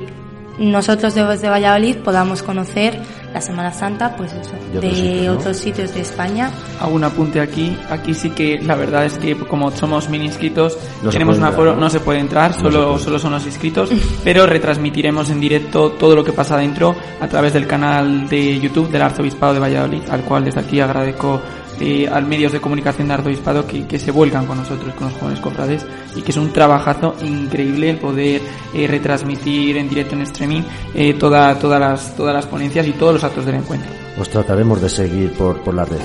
nosotros desde Valladolid podamos conocer la Semana Santa pues eso, De de, otros sitios, ¿no? otros sitios de España Hago un apunte aquí. Aquí sí que la verdad es que como somos mil inscritos, No tenemos un aforo, ¿no? no se puede entrar, solo, puede. solo son los inscritos, pero retransmitiremos en directo todo lo que pasa dentro a través del canal de YouTube del Arzobispado de Valladolid, al cual desde aquí agradezco eh, al medios de comunicación de Arzobispado que, que se vuelcan con nosotros, con los jóvenes cofrades y que es un trabajazo increíble el poder eh, retransmitir en directo en streaming eh, toda, todas, las, todas las ponencias y todos los actos del encuentro. Os trataremos de seguir por, por la red.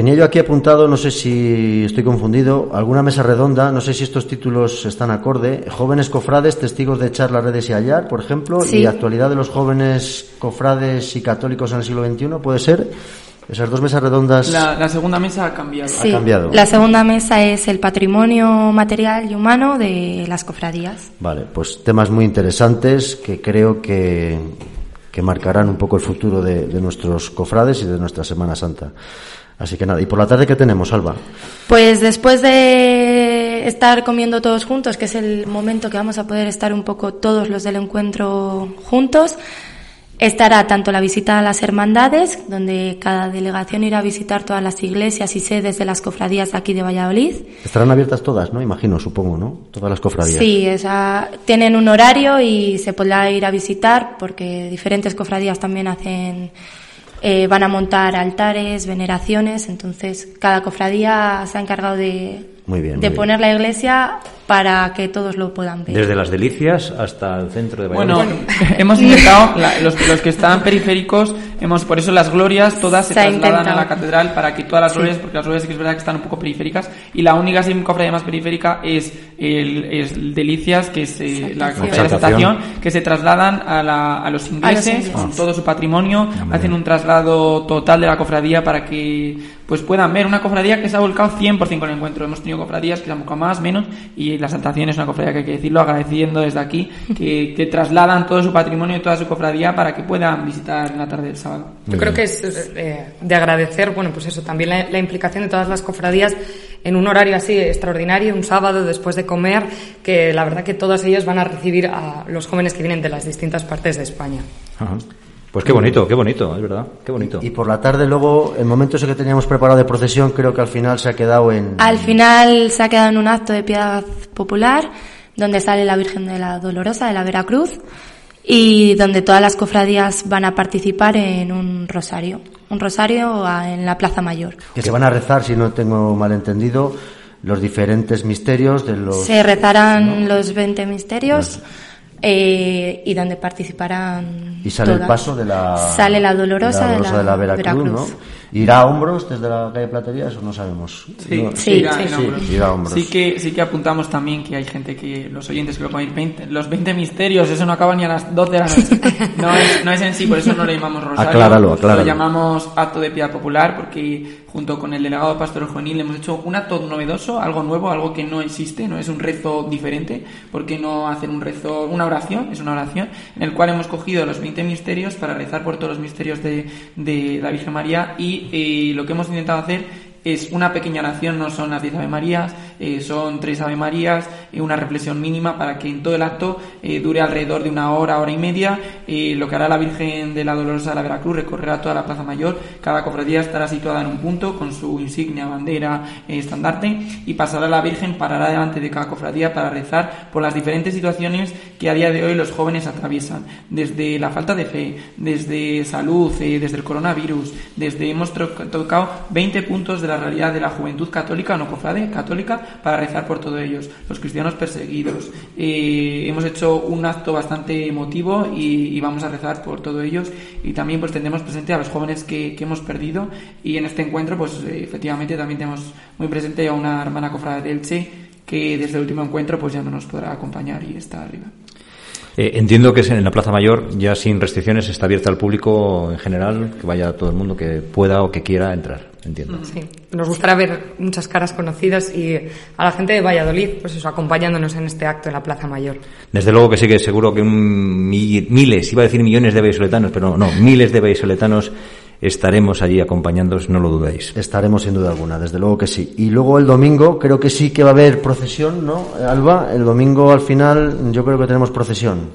Tenía yo aquí apuntado, no sé si estoy confundido, alguna mesa redonda, no sé si estos títulos están acorde. Jóvenes cofrades, testigos de charlas, redes y hallar, por ejemplo, Sí. y actualidad de los jóvenes cofrades y católicos en el siglo XXI, ¿puede ser? Esas dos mesas redondas. La, la segunda mesa ha cambiado. Sí, cambiado. la segunda mesa es el patrimonio material y humano de las cofradías. Vale, pues temas muy interesantes que creo que, que marcarán un poco el futuro de, de nuestros cofrades y de nuestra Semana Santa. Así que nada, y por la tarde, ¿qué tenemos, Alba? Pues después de estar comiendo todos juntos, que es el momento que vamos a poder estar un poco todos los del encuentro juntos, estará tanto la visita a las hermandades, donde cada delegación irá a visitar todas las iglesias y sedes de las cofradías de aquí de Valladolid. Estarán abiertas todas, ¿no? Imagino, supongo, ¿no? Todas las cofradías. Sí, esa, tienen un horario y se podrá ir a visitar porque diferentes cofradías también hacen, eh, van a montar altares, veneraciones, entonces cada cofradía se ha encargado de, Muy bien, muy de bien. poner la iglesia para que todos lo puedan ver. Desde las delicias hasta el centro de Valladolid. Bueno, hemos intentado, la- los, los que están periféricos, hemos por eso las glorias todas se, Se trasladan intentado. a la catedral para que todas las glorias, porque las glorias sí que es verdad que están un poco periféricas, y la única sí, cofradía más periférica es el, es el Delicias, que es eh, la cofradía de la. Exaltación, que se trasladan a, la- a los ingleses ingleses. con todo su patrimonio, hacen un traslado total de la cofradía para que pues puedan ver una cofradía que se ha volcado 100% con el encuentro. Hemos tenido cofradías que se han volcado más, menos, y la Exaltación es una cofradía que hay que decirlo, agradeciendo desde aquí, que, que trasladan todo su patrimonio y toda su cofradía para que puedan visitar en la tarde del sábado. Yo creo que es eh, de agradecer, bueno, pues eso, también la, la implicación de todas las cofradías en un horario así extraordinario, un sábado después de comer, que la verdad que todas ellas van a recibir a los jóvenes que vienen de las distintas partes de España. Ajá. Pues qué bonito, qué bonito, es verdad, qué bonito. Y por la tarde, luego, el momento ese que teníamos preparado de procesión, creo que al final se ha quedado en. Al final se ha quedado en un acto de piedad popular donde sale la Virgen de la Dolorosa de la Veracruz y donde todas las cofradías van a participar en un rosario, un rosario en la Plaza Mayor. Que se van a rezar, si no tengo mal entendido, los diferentes misterios de los. Se rezarán los 20 misterios eh, y donde participarán Y sale el todas. paso de la. Sale la Dolorosa, de la, de la Veracruz, Veracruz. ¿no? ¿Irá a hombros desde la calle Platería? Eso no sabemos. Sí, No- Sí, irá sí. en Sí, irá a hombros. Sí que, sí que apuntamos también que hay gente que, los oyentes que lo pueden ir 20, los 20 misterios, eso no acaba ni a las 12 de la noche. No es, no es en sí, por eso no lo llamamos rosario. Acláralo, acláralo. Lo llamamos acto de piedad popular porque junto con el delegado pastoral juvenil hemos hecho un acto novedoso, algo nuevo, algo que no existe, no es un rezo diferente, porque no hacer un rezo, una oración, es una oración, en el cual hemos cogido los 20 misterios para rezar por todos los misterios de, de la Virgen María y eh, lo que hemos intentado hacer es una pequeña oración, no son las 10 Ave Marías, eh, son tres Ave Marías, eh, una reflexión mínima para que en todo el acto eh, dure alrededor de una hora, hora y media. Eh, lo que hará la Virgen de la Dolorosa de la Veracruz recorrerá toda la Plaza Mayor, cada cofradía estará situada en un punto con su insignia, bandera, eh, estandarte. Y pasará la Virgen, parará delante de cada cofradía para rezar por las diferentes situaciones que a día de hoy los jóvenes atraviesan, desde la falta de fe, desde salud, eh, desde el coronavirus, desde hemos tocado 20 puntos de la realidad de la juventud católica o no cofrade católica para rezar por todos ellos, los cristianos perseguidos. Eh, hemos hecho un acto bastante emotivo y, y vamos a rezar por todos ellos y también pues tendremos presente a los jóvenes que, que hemos perdido y en este encuentro pues eh, efectivamente también tenemos muy presente a una hermana cofrade de Elche que desde el último encuentro pues ya no nos podrá acompañar y está arriba. Eh, entiendo que es en la Plaza Mayor, ya sin restricciones, está abierta al público en general, que vaya todo el mundo que pueda o que quiera entrar, entiendo. Sí, nos gustará ver muchas caras conocidas y a la gente de Valladolid, pues eso, acompañándonos en este acto en la Plaza Mayor. Desde luego que sí que seguro que un mi- miles, iba a decir millones de vallisoletanos, pero no, miles de vallisoletanos estaremos allí acompañándoos, no lo dudéis. Estaremos sin duda alguna, desde luego que sí. Y luego el domingo creo que sí que va a haber procesión, ¿no, Alba? El domingo al final yo creo que tenemos procesión.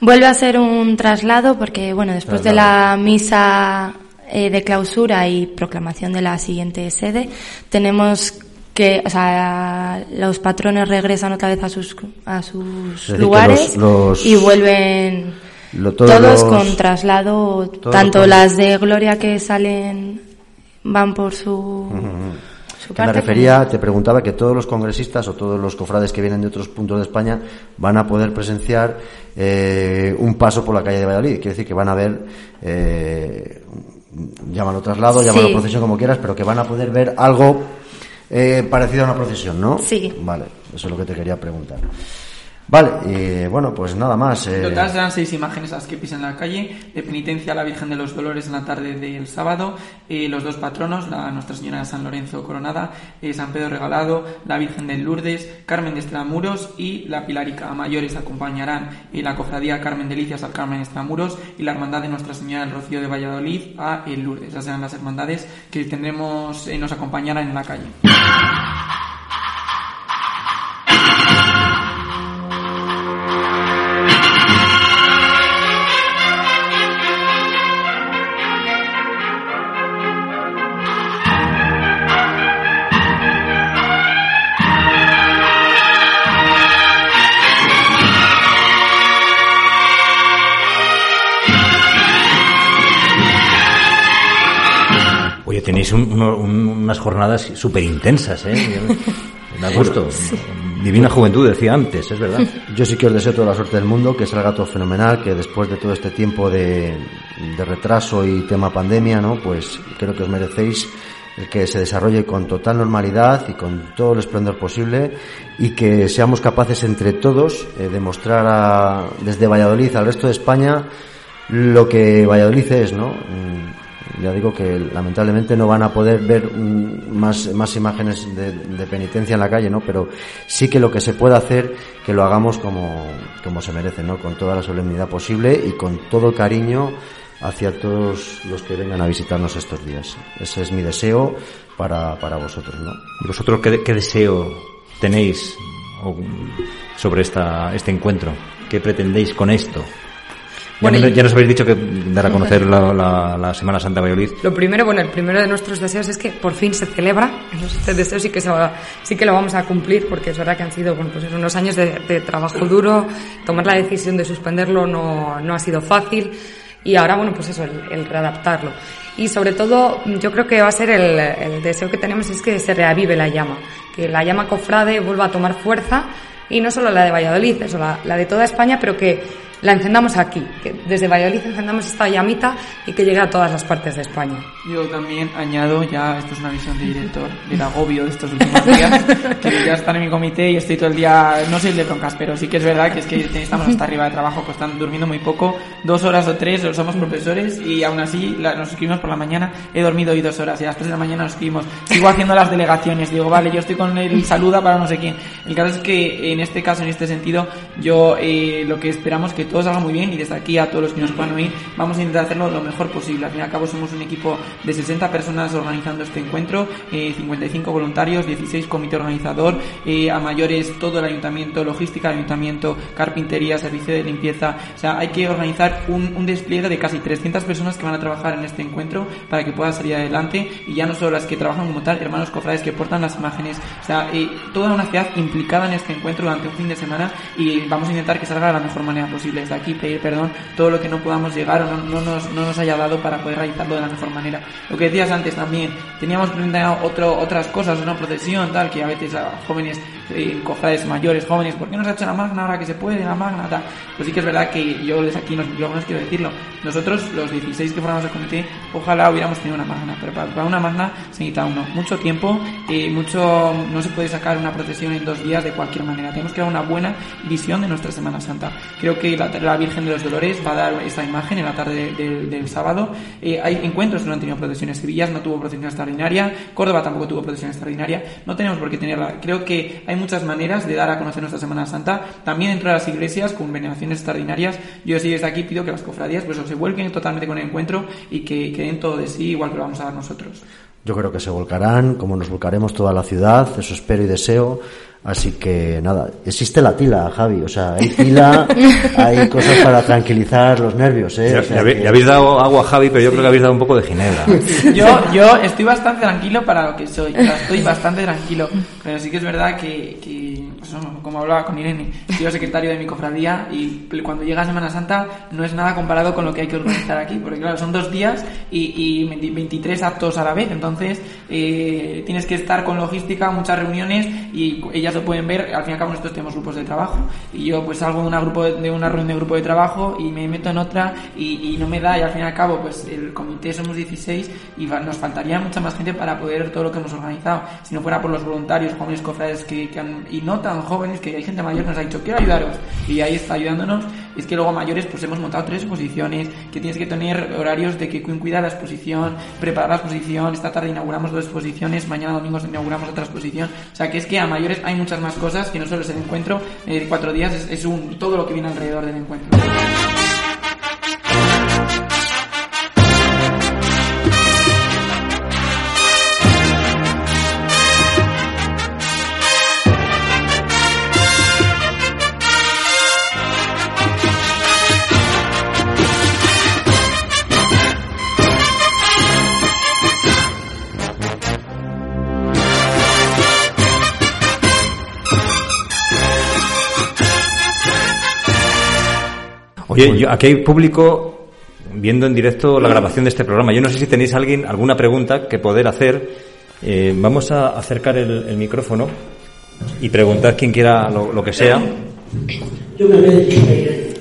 Vuelve a ser un traslado porque, bueno, después de la misa eh, de clausura y proclamación de la siguiente sede, tenemos que o sea, los patrones regresan otra vez a sus a sus lugares los- los- y vuelven Lo- todos con traslado tanto con- las de Gloria que salen van por su, su Que me parte refería, te preguntaba que todos los congresistas o todos los cofrades que vienen de otros puntos de España van a poder presenciar eh, un paso por la calle de Valladolid. Quiere decir que van a ver, eh, llámalo traslado, llámalo Sí. procesión como quieras, pero que van a poder ver algo eh, parecido a una procesión, ¿no? Sí. Vale, eso es lo que te quería preguntar. Vale, y bueno, pues nada más. eh, En total serán seis imágenes las que pisan la calle, de penitencia a la Virgen de los Dolores en la tarde del sábado, eh, los dos patronos, la Nuestra Señora de San Lorenzo Coronada, eh, San Pedro Regalado, la Virgen del Lourdes, Carmen de Estramuros y la Pilarica. A mayores acompañarán eh, la Cofradía Carmen Delicias al Carmen de Estramuros y la Hermandad de Nuestra Señora del Rocío de Valladolid a Lourdes. Esas serán las hermandades que tendremos, eh, nos acompañarán en la calle. Tenéis un- un- unas jornadas súper intensas, ¿eh? Da gusto. Divina juventud, decía antes, es verdad. Yo sí que os deseo toda la suerte del mundo, que salga todo fenomenal, que después de todo este tiempo de, de retraso y tema pandemia, ¿no? Pues creo que os merecéis el que se desarrolle con total normalidad y con todo el esplendor posible y que seamos capaces entre todos eh, de mostrar a- desde Valladolid al resto de España lo que Valladolid es, ¿no? Mm, Ya digo que lamentablemente no van a poder ver mm, más, más imágenes de, penitencia en la calle, ¿no? Pero sí que lo que se pueda hacer, que lo hagamos como, como se merece, ¿no? Con toda la solemnidad posible y con todo cariño hacia todos los que vengan a visitarnos estos días. Ese es mi deseo para, para vosotros, ¿no? ¿Y vosotros qué, qué deseo tenéis o, sobre esta, este encuentro? ¿Qué pretendéis con esto? Ya, Bueno, me- y- ya nos habéis dicho que dar a conocer la, la- la Semana Santa de Valladolid. Lo primero, bueno, el primero de nuestros deseos es que por fin se celebra. Este deseo sí que, se va- sí que lo vamos a cumplir porque es verdad que han sido bueno, pues unos años de, de trabajo duro. Tomar la decisión de suspenderlo no, no ha sido fácil. Y ahora, bueno, pues eso, el, el readaptarlo. Y sobre todo, yo creo que va a ser el, el deseo que tenemos es que se reavive la llama. Que la llama cofrade vuelva a tomar fuerza. Y no solo la de Valladolid, eso, la, la de toda España, pero que la encendamos aquí, que desde Valladolid encendamos esta llamita y que llegue a todas las partes de España. Yo también añado, ya esto es una visión de director, del agobio de estos últimos días, que ya están en mi comité y estoy todo el día, no soy de broncas, pero sí que es verdad que es que estamos hasta arriba de trabajo, pues están durmiendo muy poco, dos horas o tres, somos profesores y aún así nos escribimos por la mañana, he dormido hoy dos horas y a las tres de la mañana nos escribimos, sigo haciendo las delegaciones, digo, vale, yo estoy con el saluda para no sé quién. El caso es que en este caso, en este sentido, yo eh, lo que esperamos es que todo salga muy bien y desde aquí a todos los que nos puedan oír, vamos a intentar hacerlo lo mejor posible. Al fin y al cabo somos un equipo de 60 personas organizando este encuentro, eh, 55 voluntarios, 16 comité organizador, eh, a mayores todo el ayuntamiento, logística ayuntamiento, carpintería, servicio de limpieza. O sea, hay que organizar un, un despliegue de casi 300 personas que van a trabajar en este encuentro para que pueda salir adelante y ya no solo las que trabajan como tal, hermanos cofrades que portan las imágenes, o sea, eh, toda una ciudad implicada en este encuentro durante un fin de semana y vamos a intentar que salga de la mejor manera posible. Desde aquí pedir perdón todo lo que no podamos llegar o no, no nos, no nos haya dado para poder realizarlo de la mejor manera. Lo que decías antes también, teníamos otro, otras cosas, una procesión, tal, que a veces a jóvenes, eh, cofrades mayores, jóvenes, ¿por qué no se ha hecho la magna ahora que se puede, la magna, tal? Pues sí que es verdad que yo desde aquí, nos, yo no quiero decirlo, nosotros, los 16 que formamos el comité, ojalá hubiéramos tenido una magna, pero para, una magna se necesita uno, mucho tiempo, eh, mucho, no se puede sacar una procesión en dos días de cualquier manera, tenemos que dar una buena visión de nuestra Semana Santa. Creo que la, la Virgen de los Dolores va a dar esa imagen en la tarde de- de- del sábado. Eh, hay encuentros que no han tenido procesiones. Sevilla no tuvo procesión extraordinaria, Córdoba tampoco tuvo procesión extraordinaria. No tenemos por qué tenerla. Creo que hay muchas maneras de dar a conocer nuestra Semana Santa, también dentro de las iglesias con veneraciones extraordinarias. Yo sí desde aquí pido que las cofradías pues se vuelquen totalmente con el encuentro y que, que den todo de sí igual que lo vamos a dar nosotros. yo creo que se volcarán, como nos volcaremos toda la ciudad, eso espero y deseo. Así que nada, existe la tila, Javi. O sea, hay tila, hay cosas para tranquilizar los nervios. ¿eh? O sea habéis- que- ya habéis dado agua a Javi, pero yo creo que habéis dado un poco de ginebra. Yo, yo estoy bastante tranquilo para lo que soy, o sea, estoy bastante tranquilo, pero sí que es verdad que, que, como hablaba con Irene, soy secretario de mi cofradía y cuando llega Semana Santa no es nada comparado con lo que hay que organizar aquí, porque claro, son dos días y, y 20 23 actos a la vez, entonces eh, tienes que estar con logística, muchas reuniones y ellas lo pueden ver, al fin y al cabo nosotros tenemos grupos de trabajo y yo pues salgo de una, grupo de, una reunión de grupo de trabajo y me meto en otra y, no me da y al fin y al cabo pues el comité somos 16 y nos faltaría mucha más gente para poder todo lo que hemos organizado. Si no fuera por los voluntarios jóvenes cofrades que, han- y no tan jóvenes que hay gente mayor nos ha dicho quiero ayudaros y ahí está ayudándonos. Y es que luego mayores pues hemos montado tres exposiciones que tienes que tener horarios de que cuida la exposición preparar la exposición esta tarde inauguramos dos exposiciones mañana domingo inauguramos otra exposición. O sea que es que a mayores hay muchas más cosas que no solo es el encuentro de cuatro días es, es un todo lo que viene alrededor del encuentro Oye, yo- aquí hay público viendo en directo la grabación de este programa. Yo no sé si tenéis alguien alguna pregunta que poder hacer. Eh, vamos a acercar el, el micrófono y preguntar quien quiera lo, lo que sea. Yo me voy a decir.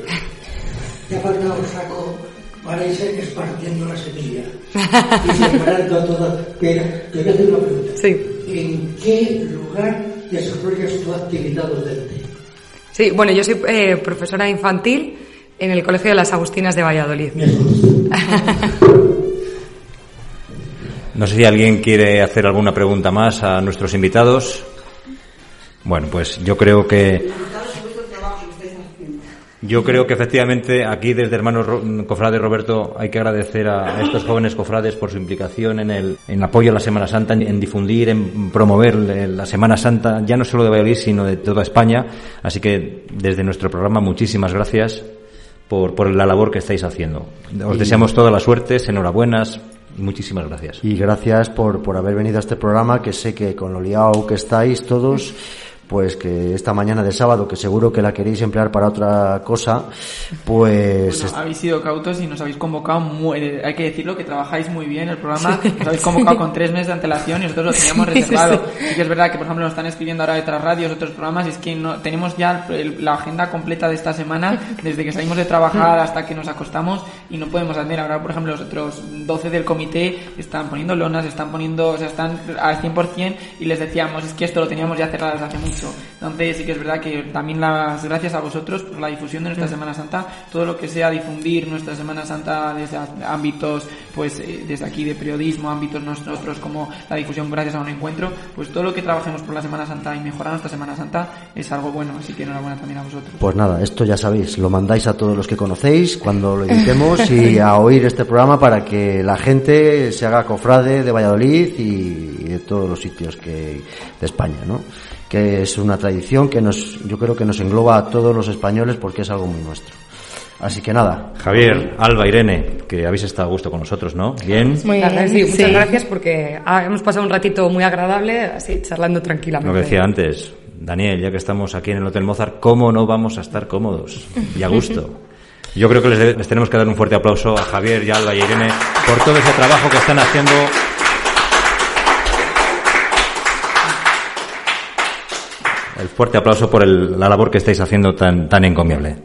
Te ha faltado el saco para irse esparciendo la semilla y separando a todas. Pero te voy a hacer una pregunta. Sí. ¿En qué lugar desarrollas tu actividad docente? Sí, bueno, yo soy eh, profesora infantil en el Colegio de las Agustinas de Valladolid. No sé si alguien quiere hacer alguna pregunta más a nuestros invitados. Bueno, pues yo creo que yo creo que efectivamente aquí desde Hermanos Cofrade Roberto hay que agradecer a estos jóvenes cofrades por su implicación en el en apoyo a la Semana Santa, en, difundir, en promover la Semana Santa, ya no solo de Valladolid, sino de toda España. Así que desde nuestro programa muchísimas gracias por, por la labor que estáis haciendo. Os deseamos toda la suerte, enhorabuenas y muchísimas gracias. Y gracias por, por haber venido a este programa, que sé que con lo liado que estáis todos, pues que esta mañana de sábado, que seguro que la queréis emplear para otra cosa, pues... Bueno, habéis sido cautos y nos habéis convocado, muy, eh, hay que decirlo, que trabajáis muy bien el programa, nos habéis convocado con tres meses de antelación y nosotros lo teníamos Sí, sí, reservado. sí. Sí que es verdad que, por ejemplo, nos están escribiendo ahora de otras radios, otros programas, y es que no, tenemos ya el- la agenda completa de esta semana, desde que salimos de trabajar hasta que nos acostamos, y no podemos atender. Ahora, por ejemplo, los otros 12 del comité están poniendo lonas, están poniendo, o sea, están al 100%, y les decíamos, es que esto lo teníamos ya cerrado desde hace mucho. Entonces, sí que es verdad que también las gracias a vosotros por la difusión de nuestra Semana Santa, todo lo que sea difundir nuestra Semana Santa desde ámbitos, pues eh, desde aquí de periodismo, ámbitos nosotros como la difusión gracias a un encuentro, pues todo lo que trabajemos por la Semana Santa y mejorar nuestra Semana Santa es algo bueno, así que enhorabuena también a vosotros. Pues nada, esto ya sabéis, lo mandáis a todos los que conocéis cuando lo editemos y a oír este programa para que la gente se haga cofrade de Valladolid y de todos los sitios que de España, ¿no? Que es una tradición que nos, yo creo que nos engloba a todos los españoles porque es algo muy nuestro. Así que nada, Javier, Alba, Irene, que habéis estado a gusto con nosotros, ¿no? Bien. Muy La verdad, bien, sí, muchas sí. gracias porque ah, hemos pasado un ratito muy agradable, así charlando tranquilamente. Lo que decía antes, Daniel, ya que estamos aquí en el Hotel Mozart, ¿cómo no vamos a estar cómodos y a gusto? Yo creo que les, tenemos que dar un fuerte aplauso a Javier, y a Alba y a Irene por todo ese trabajo que están haciendo. Fuerte aplauso por el- la labor que estáis haciendo tan, tan encomiable.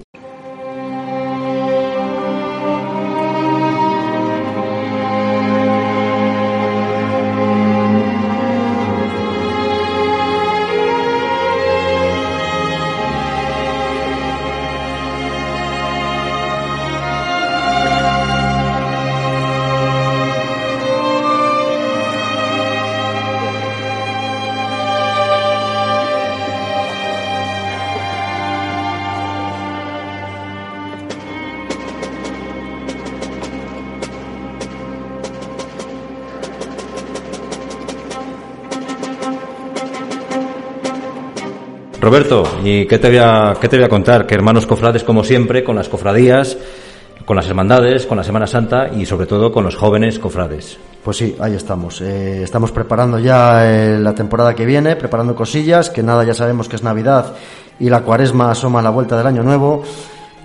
¿Y qué te, voy a, qué te voy a contar? Que hermanos cofrades, como siempre, con las cofradías, con las hermandades, con la Semana Santa y sobre todo con los jóvenes cofrades. Pues sí, ahí estamos. Eh, estamos preparando ya eh, la temporada que viene, preparando cosillas, que nada, ya sabemos que es Navidad y la cuaresma asoma a la vuelta del año nuevo,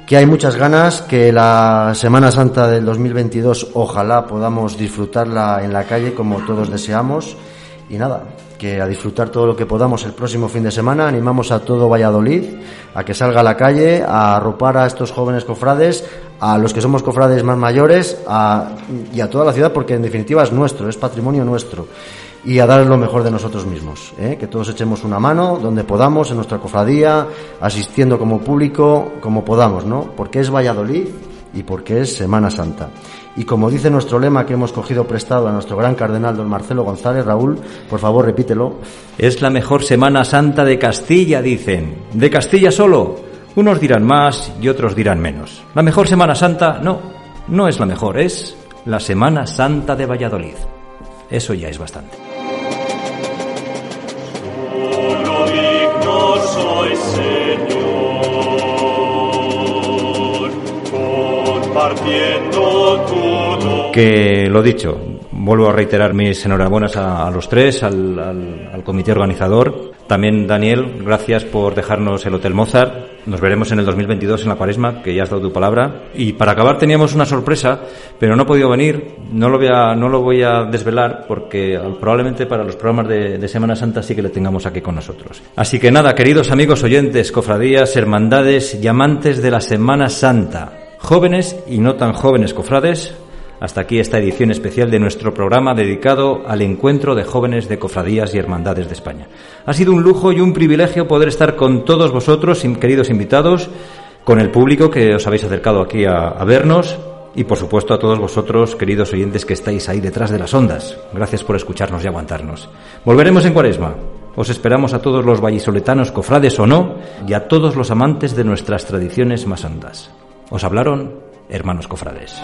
que hay muchas ganas, que la Semana Santa del 2022 ojalá podamos disfrutarla en la calle como todos deseamos. Y nada, que a disfrutar todo lo que podamos el próximo fin de semana. Animamos a todo Valladolid a que salga a la calle, a arropar a estos jóvenes cofrades, a los que somos cofrades más mayores y a toda la ciudad, porque en definitiva es nuestro, es patrimonio nuestro. Y a dar lo mejor de nosotros mismos, ¿eh? que todos echemos una mano donde podamos, en nuestra cofradía, asistiendo como público, como podamos, ¿no? Porque es Valladolid y porque es Semana Santa. Y como dice nuestro lema que hemos cogido prestado a nuestro gran cardenal don Marcelo González, Raúl, por favor repítelo. Es la mejor Semana Santa de Castilla, dicen. ¿De Castilla solo? Unos dirán más y otros dirán menos. La mejor Semana Santa, no, no es la mejor, es la Semana Santa de Valladolid. Eso ya es bastante. Que lo dicho, vuelvo a reiterar mis enhorabuenas a, los tres, al, comité organizador. También, Daniel, gracias por dejarnos el Hotel Mozart. Nos veremos en el 2022 en la cuaresma, que ya has dado tu palabra. Y para acabar teníamos una sorpresa, pero no ha podido venir. No lo voy a, no lo voy a desvelar porque probablemente para los programas de, de Semana Santa sí que le tengamos aquí con nosotros. Así que nada, queridos amigos oyentes, cofradías, hermandades y amantes de la Semana Santa, jóvenes y no tan jóvenes cofrades, hasta aquí esta edición especial de nuestro programa dedicado al encuentro de jóvenes de cofradías y hermandades de España. Ha sido un lujo y un privilegio poder estar con todos vosotros, queridos invitados, con el público que os habéis acercado aquí a, vernos y por supuesto a todos vosotros, queridos oyentes que estáis ahí detrás de las ondas. Gracias por escucharnos y aguantarnos. Volveremos en Cuaresma. Os esperamos a todos los vallisoletanos, cofrades o no, y a todos los amantes de nuestras tradiciones más hondas. Os hablaron hermanos cofrades.